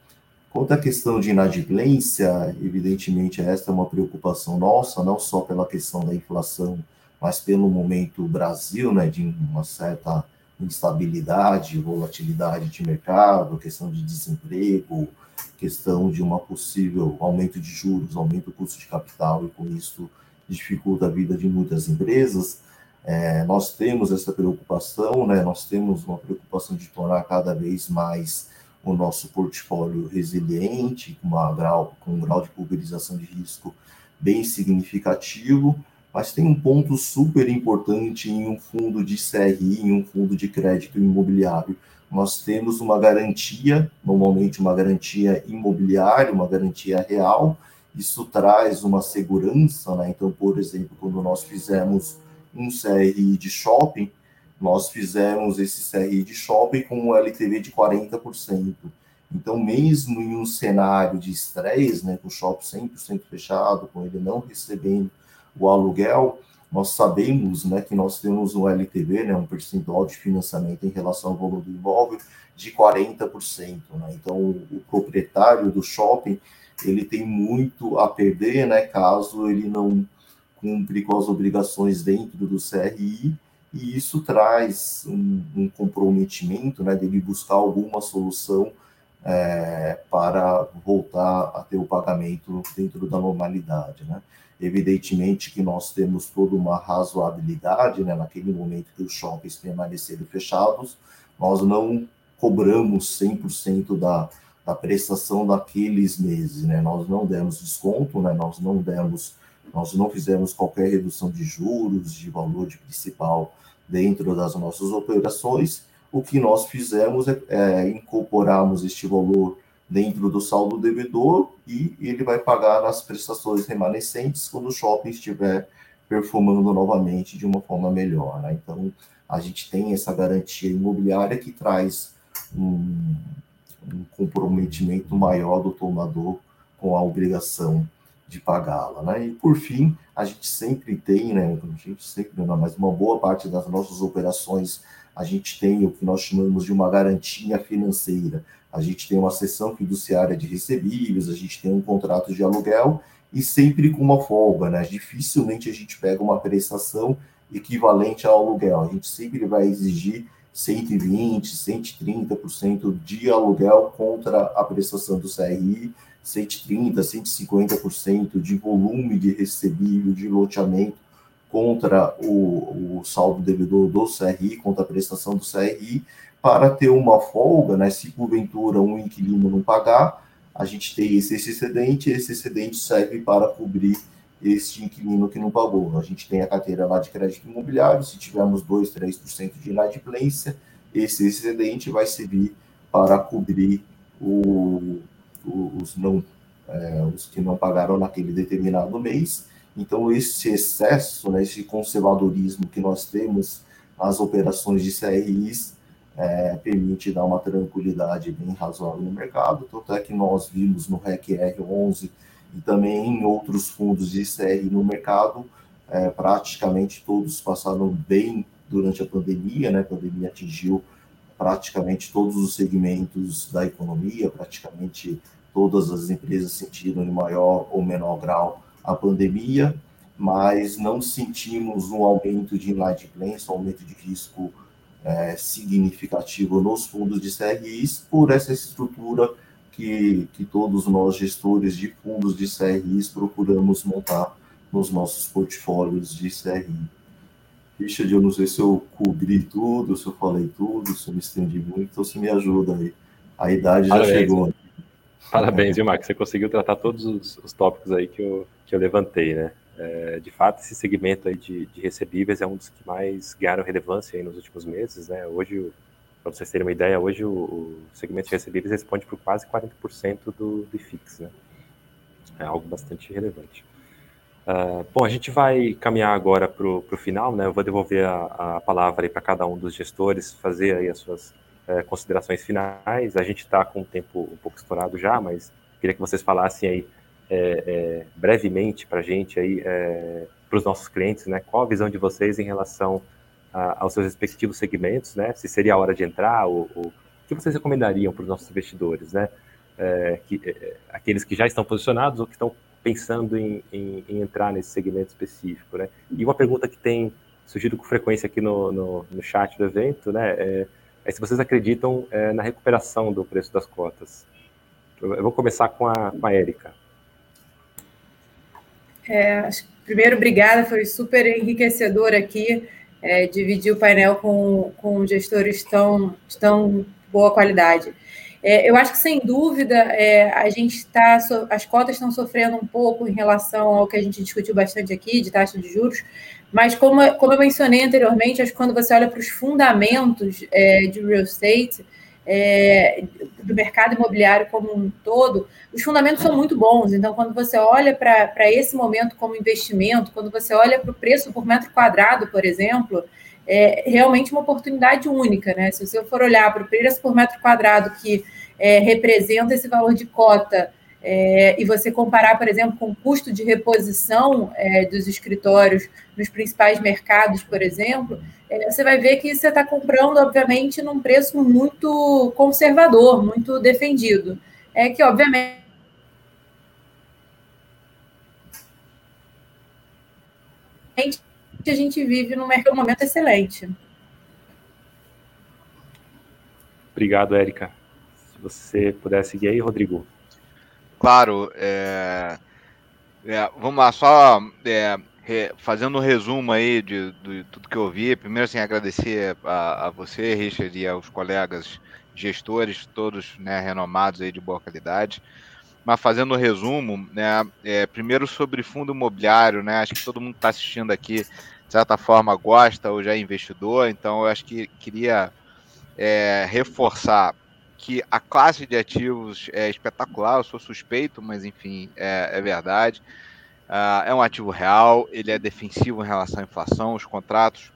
Quanto à questão de inadimplência, evidentemente esta é uma preocupação nossa, não só pela questão da inflação, mas pelo momento Brasil, né, de uma certa instabilidade, volatilidade de mercado, questão de desemprego, questão de uma possível aumento de juros, aumento do custo de capital e com isso dificulta a vida de muitas empresas. É, nós temos essa preocupação, né? Nós temos uma preocupação de tornar cada vez mais o nosso portfólio resiliente, com, uma grau, com um grau de pulverização de risco bem significativo, mas tem um ponto super importante em um fundo de CRI, em um fundo de crédito imobiliário. Nós temos uma garantia, normalmente uma garantia imobiliária, uma garantia real, isso traz uma segurança, né? Então, por exemplo, quando nós fizemos um CRI de shopping, nós fizemos esse CRI de shopping com um LTV de 40%. Então, mesmo em um cenário de estresse, né, com o shopping 100% fechado, com ele não recebendo o aluguel, nós sabemos né, que nós temos um LTV, né, um percentual de financiamento em relação ao valor do imóvel de 40%. Né? Então, o proprietário do shopping ele tem muito a perder né, caso ele não cumpre com as obrigações dentro do CRI e isso traz um, um comprometimento né, dele buscar alguma solução é, para voltar a ter o pagamento dentro da normalidade, né? Evidentemente que nós temos toda uma razoabilidade, né? Naquele momento que os shoppings permaneceram fechados, nós não cobramos 100% da, da prestação daqueles meses, né? Nós não demos desconto, né? Nós não demos, nós não fizemos qualquer redução de juros, de valor de principal dentro das nossas operações, o que nós fizemos é, é incorporarmos este valor dentro do saldo devedor e ele vai pagar as prestações remanescentes quando o shopping estiver performando novamente de uma forma melhor. Né? Então, a gente tem essa garantia imobiliária que traz um, um comprometimento maior do tomador com a obrigação de pagá-la. Né? E, por fim, a gente sempre tem, né, a gente sempre, não, mas uma boa parte das nossas operações a gente tem o que nós chamamos de uma garantia financeira. A gente tem uma seção fiduciária de recebíveis, a gente tem um contrato de aluguel e sempre com uma folga, né? Dificilmente a gente pega uma prestação equivalente ao aluguel. A gente sempre vai exigir 120, 130% de aluguel contra a prestação do CRI, 130, 150% de volume de recebível, de loteamento contra o, o saldo devedor do CRI, contra a prestação do CRI, para ter uma folga, né? Se porventura um inquilino não pagar, a gente tem esse excedente, esse excedente serve para cobrir este inquilino que não pagou. A gente tem a carteira lá de crédito imobiliário, se tivermos 2, 3% de inadimplência, esse excedente vai servir para cobrir o, o, os, não, é, os que não pagaram naquele determinado mês então, esse excesso, né, esse conservadorismo que nós temos nas operações de CRIs é, permite dar uma tranquilidade bem razoável no mercado. Tanto é que nós vimos no REC R11 e também em outros fundos de CRI no mercado, é, praticamente todos passaram bem durante a pandemia, né? A pandemia atingiu praticamente todos os segmentos da economia, praticamente todas as empresas sentiram em maior ou menor grau a pandemia, mas não sentimos um aumento de inadimplência, um aumento de risco é, significativo nos fundos de CRIs por essa estrutura que, que todos nós, gestores de fundos de CRIs, procuramos montar nos nossos portfólios de CRI. Richard, eu não sei se eu cobri tudo, se eu falei tudo, se eu me estendi muito, então você me ajuda aí. A idade já chegou. Parabéns, viu, Marcos? Você conseguiu tratar todos os, os tópicos aí que eu, que eu levantei, né? É, de fato, esse segmento aí de, de, recebíveis é um dos que mais ganharam relevância aí nos últimos meses, né? Hoje, para vocês terem uma ideia, hoje o, o, segmento de recebíveis responde por quase 40% do, do IFIX, né? É algo bastante relevante. Uh, bom, a gente vai caminhar agora para o final, né? Eu vou devolver a, a palavra para cada um dos gestores fazer aí as suas é, considerações finais. A gente está com o tempo um pouco estourado já, mas queria que vocês falassem aí é, é, brevemente para a gente aí, é, para os nossos clientes, né? Qual a visão de vocês em relação a, aos seus respectivos segmentos, né? Se seria a hora de entrar ou, ou o que vocês recomendariam para os nossos investidores, né? É, que, é, aqueles que já estão posicionados ou que estão pensando em, em, em, entrar nesse segmento específico, né? E uma pergunta que tem surgido com frequência aqui no, no, no chat do evento, né? É, é se vocês acreditam é, na recuperação do preço das cotas. Eu vou começar com a, com a Érica. É, primeiro, obrigada, foi super enriquecedor aqui é, dividir o painel com, com gestores tão, tão boa qualidade. É, eu acho que, sem dúvida, é, a gente está. As cotas estão sofrendo um pouco em relação ao que a gente discutiu bastante aqui, de taxa de juros, mas, como, como eu mencionei anteriormente, acho que quando você olha para os fundamentos é, de real estate, é, do mercado imobiliário como um todo, os fundamentos são muito bons. Então, quando você olha para esse momento como investimento, quando você olha para o preço por metro quadrado, por exemplo, é realmente uma oportunidade única. Né? Se você for olhar para o preço por metro quadrado que é, representa esse valor de cota é, e você comparar, por exemplo, com o custo de reposição é, dos escritórios nos principais mercados, por exemplo, é, você vai ver que você está comprando, obviamente, num preço muito conservador, muito defendido. É que, obviamente, a gente vive num mercado, um momento excelente. Obrigado, Érica. Se você puder seguir aí, Rodrigo. Claro, é, é, vamos lá, só é, re, fazendo um resumo aí de, de, tudo que eu vi. Primeiro, assim, agradecer a, a, você, Richard, e aos colegas gestores, todos né, renomados aí de boa qualidade. Mas fazendo um resumo, né, é, primeiro sobre fundo imobiliário, né, acho que todo mundo que está assistindo aqui, de certa forma, gosta ou já é investidor, então eu acho que queria é, reforçar que a classe de ativos é espetacular, eu sou suspeito, mas enfim, é, é verdade. Uh, é um ativo real, ele é defensivo em relação à inflação, os contratos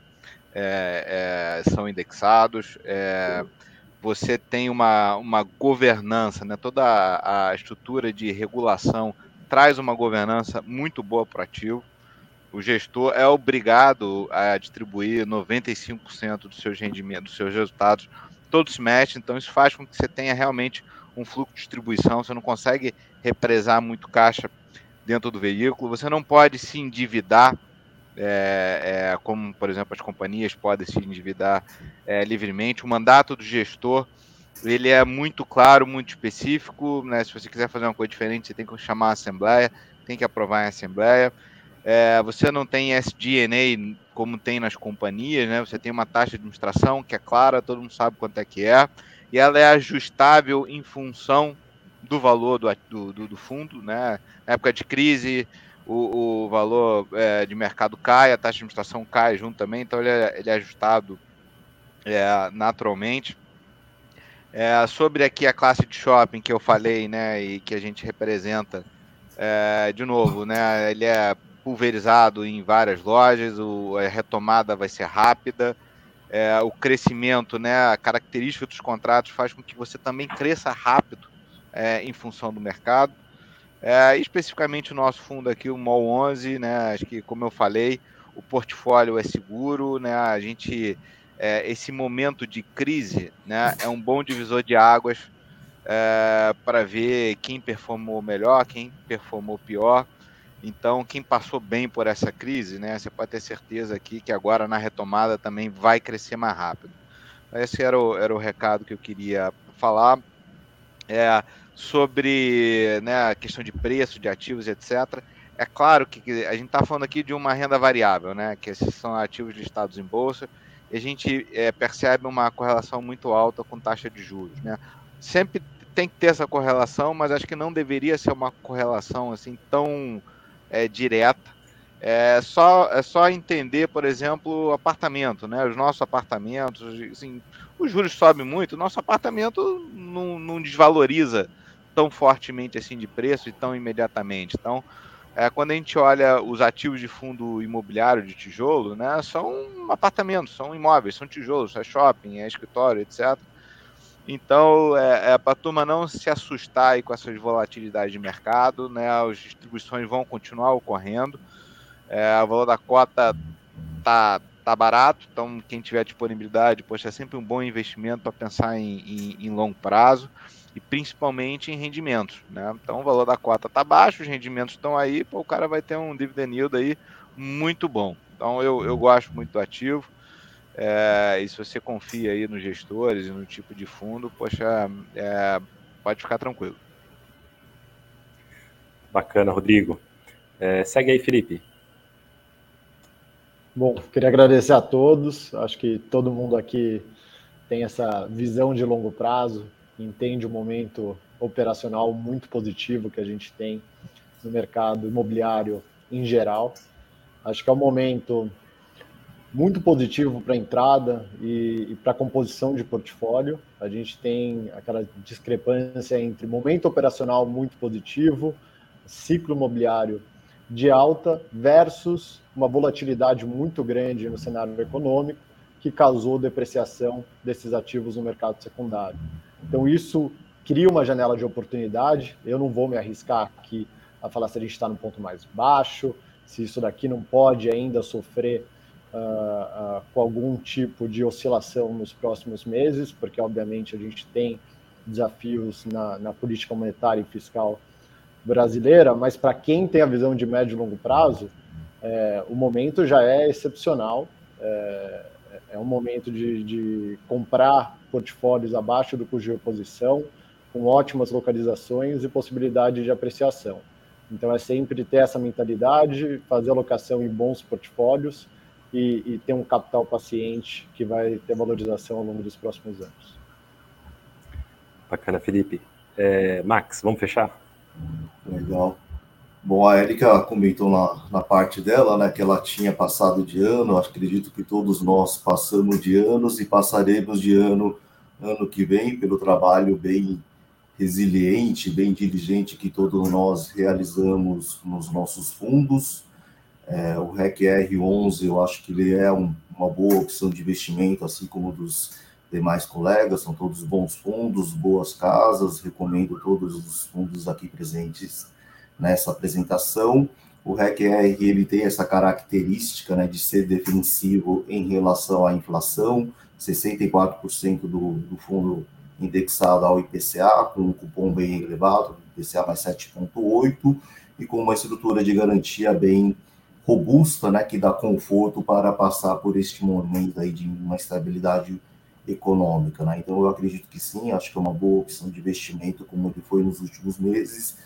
é, é, são indexados, é, você tem uma, uma governança, né? toda a, a estrutura de regulação traz uma governança muito boa para o ativo. O gestor é obrigado a distribuir 95% dos seus rendimentos, dos seus resultados todos se mexem, então isso faz com que você tenha realmente um fluxo de distribuição, você não consegue represar muito caixa dentro do veículo, você não pode se endividar, é, é, como, por exemplo, as companhias podem se endividar é, livremente. O mandato do gestor ele é muito claro, muito específico. Né? Se você quiser fazer uma coisa diferente, você tem que chamar a Assembleia, tem que aprovar em Assembleia. É, você não tem SG&A como tem nas companhias, né? Você tem uma taxa de administração que é clara, todo mundo sabe quanto é que é, e ela é ajustável em função do valor do, do, do fundo, né? Na época de crise, o, o valor é, de mercado cai, a taxa de administração cai junto também, então ele é, ele é ajustado é, naturalmente. É, sobre aqui a classe de shopping que eu falei, né, e que a gente representa, é, de novo, né, ele é pulverizado em várias lojas, o, a retomada vai ser rápida, é, o crescimento, né, a característica dos contratos faz com que você também cresça rápido é, em função do mercado. É, especificamente o nosso fundo aqui, o MOL 11, né, acho que como eu falei, o portfólio é seguro, né, a gente, é, esse momento de crise, né, é um bom divisor de águas é, para ver quem performou melhor, quem performou pior. Então, quem passou bem por essa crise, né, você pode ter certeza aqui que agora na retomada também vai crescer mais rápido. Esse era o, era o recado que eu queria falar. É, sobre né, a questão de preço de ativos, etc. É claro que a gente está falando aqui de uma renda variável, né, que são ativos listados em bolsa, e a gente é, percebe uma correlação muito alta com taxa de juros. Né? Sempre tem que ter essa correlação, mas acho que não deveria ser uma correlação assim tão é, direta. É só, é só entender, por exemplo, apartamento, né? Os nossos apartamentos, assim, os juros sobem muito, nosso apartamento não, não desvaloriza tão fortemente assim de preço e tão imediatamente. Então, é, quando a gente olha os ativos de fundo imobiliário de tijolo, né, são apartamentos, são imóveis, são tijolos, é shopping, é escritório, etc. Então, é, é para a turma não se assustar com essas volatilidades de mercado, né? As distribuições vão continuar ocorrendo. É, o valor da cota tá, tá barato, então quem tiver disponibilidade, poxa, é sempre um bom investimento para pensar em, em, em, longo prazo e principalmente em rendimentos, né? Então o valor da cota tá baixo, os rendimentos estão aí, pô, o cara vai ter um dividend yield aí muito bom. Então eu, eu gosto muito do ativo. É, e se você confia aí nos gestores e no tipo de fundo, poxa, é, pode ficar tranquilo. Bacana, Rodrigo. É, segue aí, Felipe. Bom, queria agradecer a todos. Acho que todo mundo aqui tem essa visão de longo prazo, entende o momento operacional muito positivo que a gente tem no mercado imobiliário em geral. Acho que é um momento muito positivo para entrada e, e para composição de portfólio. A gente tem aquela discrepância entre momento operacional muito positivo, ciclo imobiliário de alta versus uma volatilidade muito grande no cenário econômico que causou depreciação desses ativos no mercado secundário. Então isso cria uma janela de oportunidade. Eu não vou me arriscar aqui a falar se a gente está no ponto mais baixo, se isso daqui não pode ainda sofrer uh, uh, com algum tipo de oscilação nos próximos meses, porque obviamente a gente tem desafios na, na política monetária e fiscal brasileira, mas para quem tem a visão de médio e longo prazo, é, o momento já é excepcional. É, é um momento de, de, comprar portfólios abaixo do custo de reposição, com ótimas localizações e possibilidade de apreciação. Então, é sempre ter essa mentalidade, fazer alocação em bons portfólios e, e ter um capital paciente que vai ter valorização ao longo dos próximos anos. Bacana, Felipe. É, Max, vamos fechar? Legal. Bom, a Erika comentou na, na parte dela, né, que ela tinha passado de ano, acredito que todos nós passamos de anos e passaremos de ano ano que vem pelo trabalho bem resiliente, bem diligente que todos nós realizamos nos nossos fundos. É, o REC R11, eu acho que ele é um, uma boa opção de investimento, assim como dos demais colegas, são todos bons fundos, boas casas, recomendo todos os fundos aqui presentes nessa apresentação. O REC-R ele tem essa característica né, de ser defensivo em relação à inflação, 64% do, do fundo indexado ao IPCA, com um cupom bem elevado, IPCA mais 7,8%, e com uma estrutura de garantia bem robusta, né, que dá conforto para passar por este momento aí de uma estabilidade econômica. Né? Então, eu acredito que sim, acho que é uma boa opção de investimento, como ele foi nos últimos meses,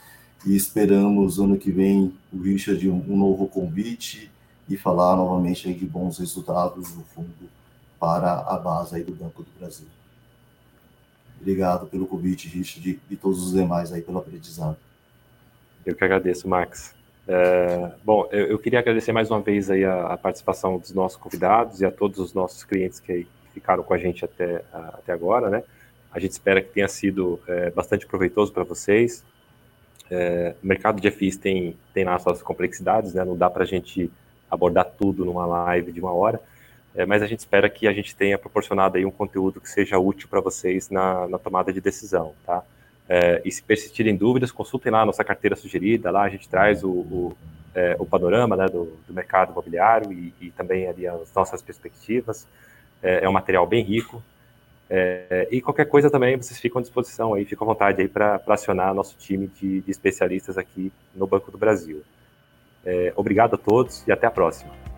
e esperamos ano que vem o Richard um, novo convite e falar novamente de bons resultados do fundo para a base do Banco do Brasil. Obrigado pelo convite, Richard, e todos os demais aí pelo aprendizado. Eu que agradeço, Max. É, bom, eu, eu, queria agradecer mais uma vez aí a, a, participação dos nossos convidados e a todos os nossos clientes que ficaram com a gente até, a, até agora, né? A gente espera que tenha sido é, bastante proveitoso para vocês. É, o mercado de FIs tem, tem lá suas complexidades, né? Não dá para a gente abordar tudo numa live de uma hora, mas a gente espera que a gente tenha proporcionado aí um conteúdo que seja útil para vocês na, na, tomada de decisão, tá? É, e se persistirem dúvidas, consultem lá a nossa carteira sugerida, lá a gente traz o, o, é, o panorama né, do, do, mercado imobiliário e, e, também ali as nossas perspectivas. É, é um material bem rico. É, e qualquer coisa também, vocês ficam à disposição aí, ficam à vontade aí para acionar nosso time de, de, especialistas aqui no Banco do Brasil. É, obrigado a todos e até a próxima.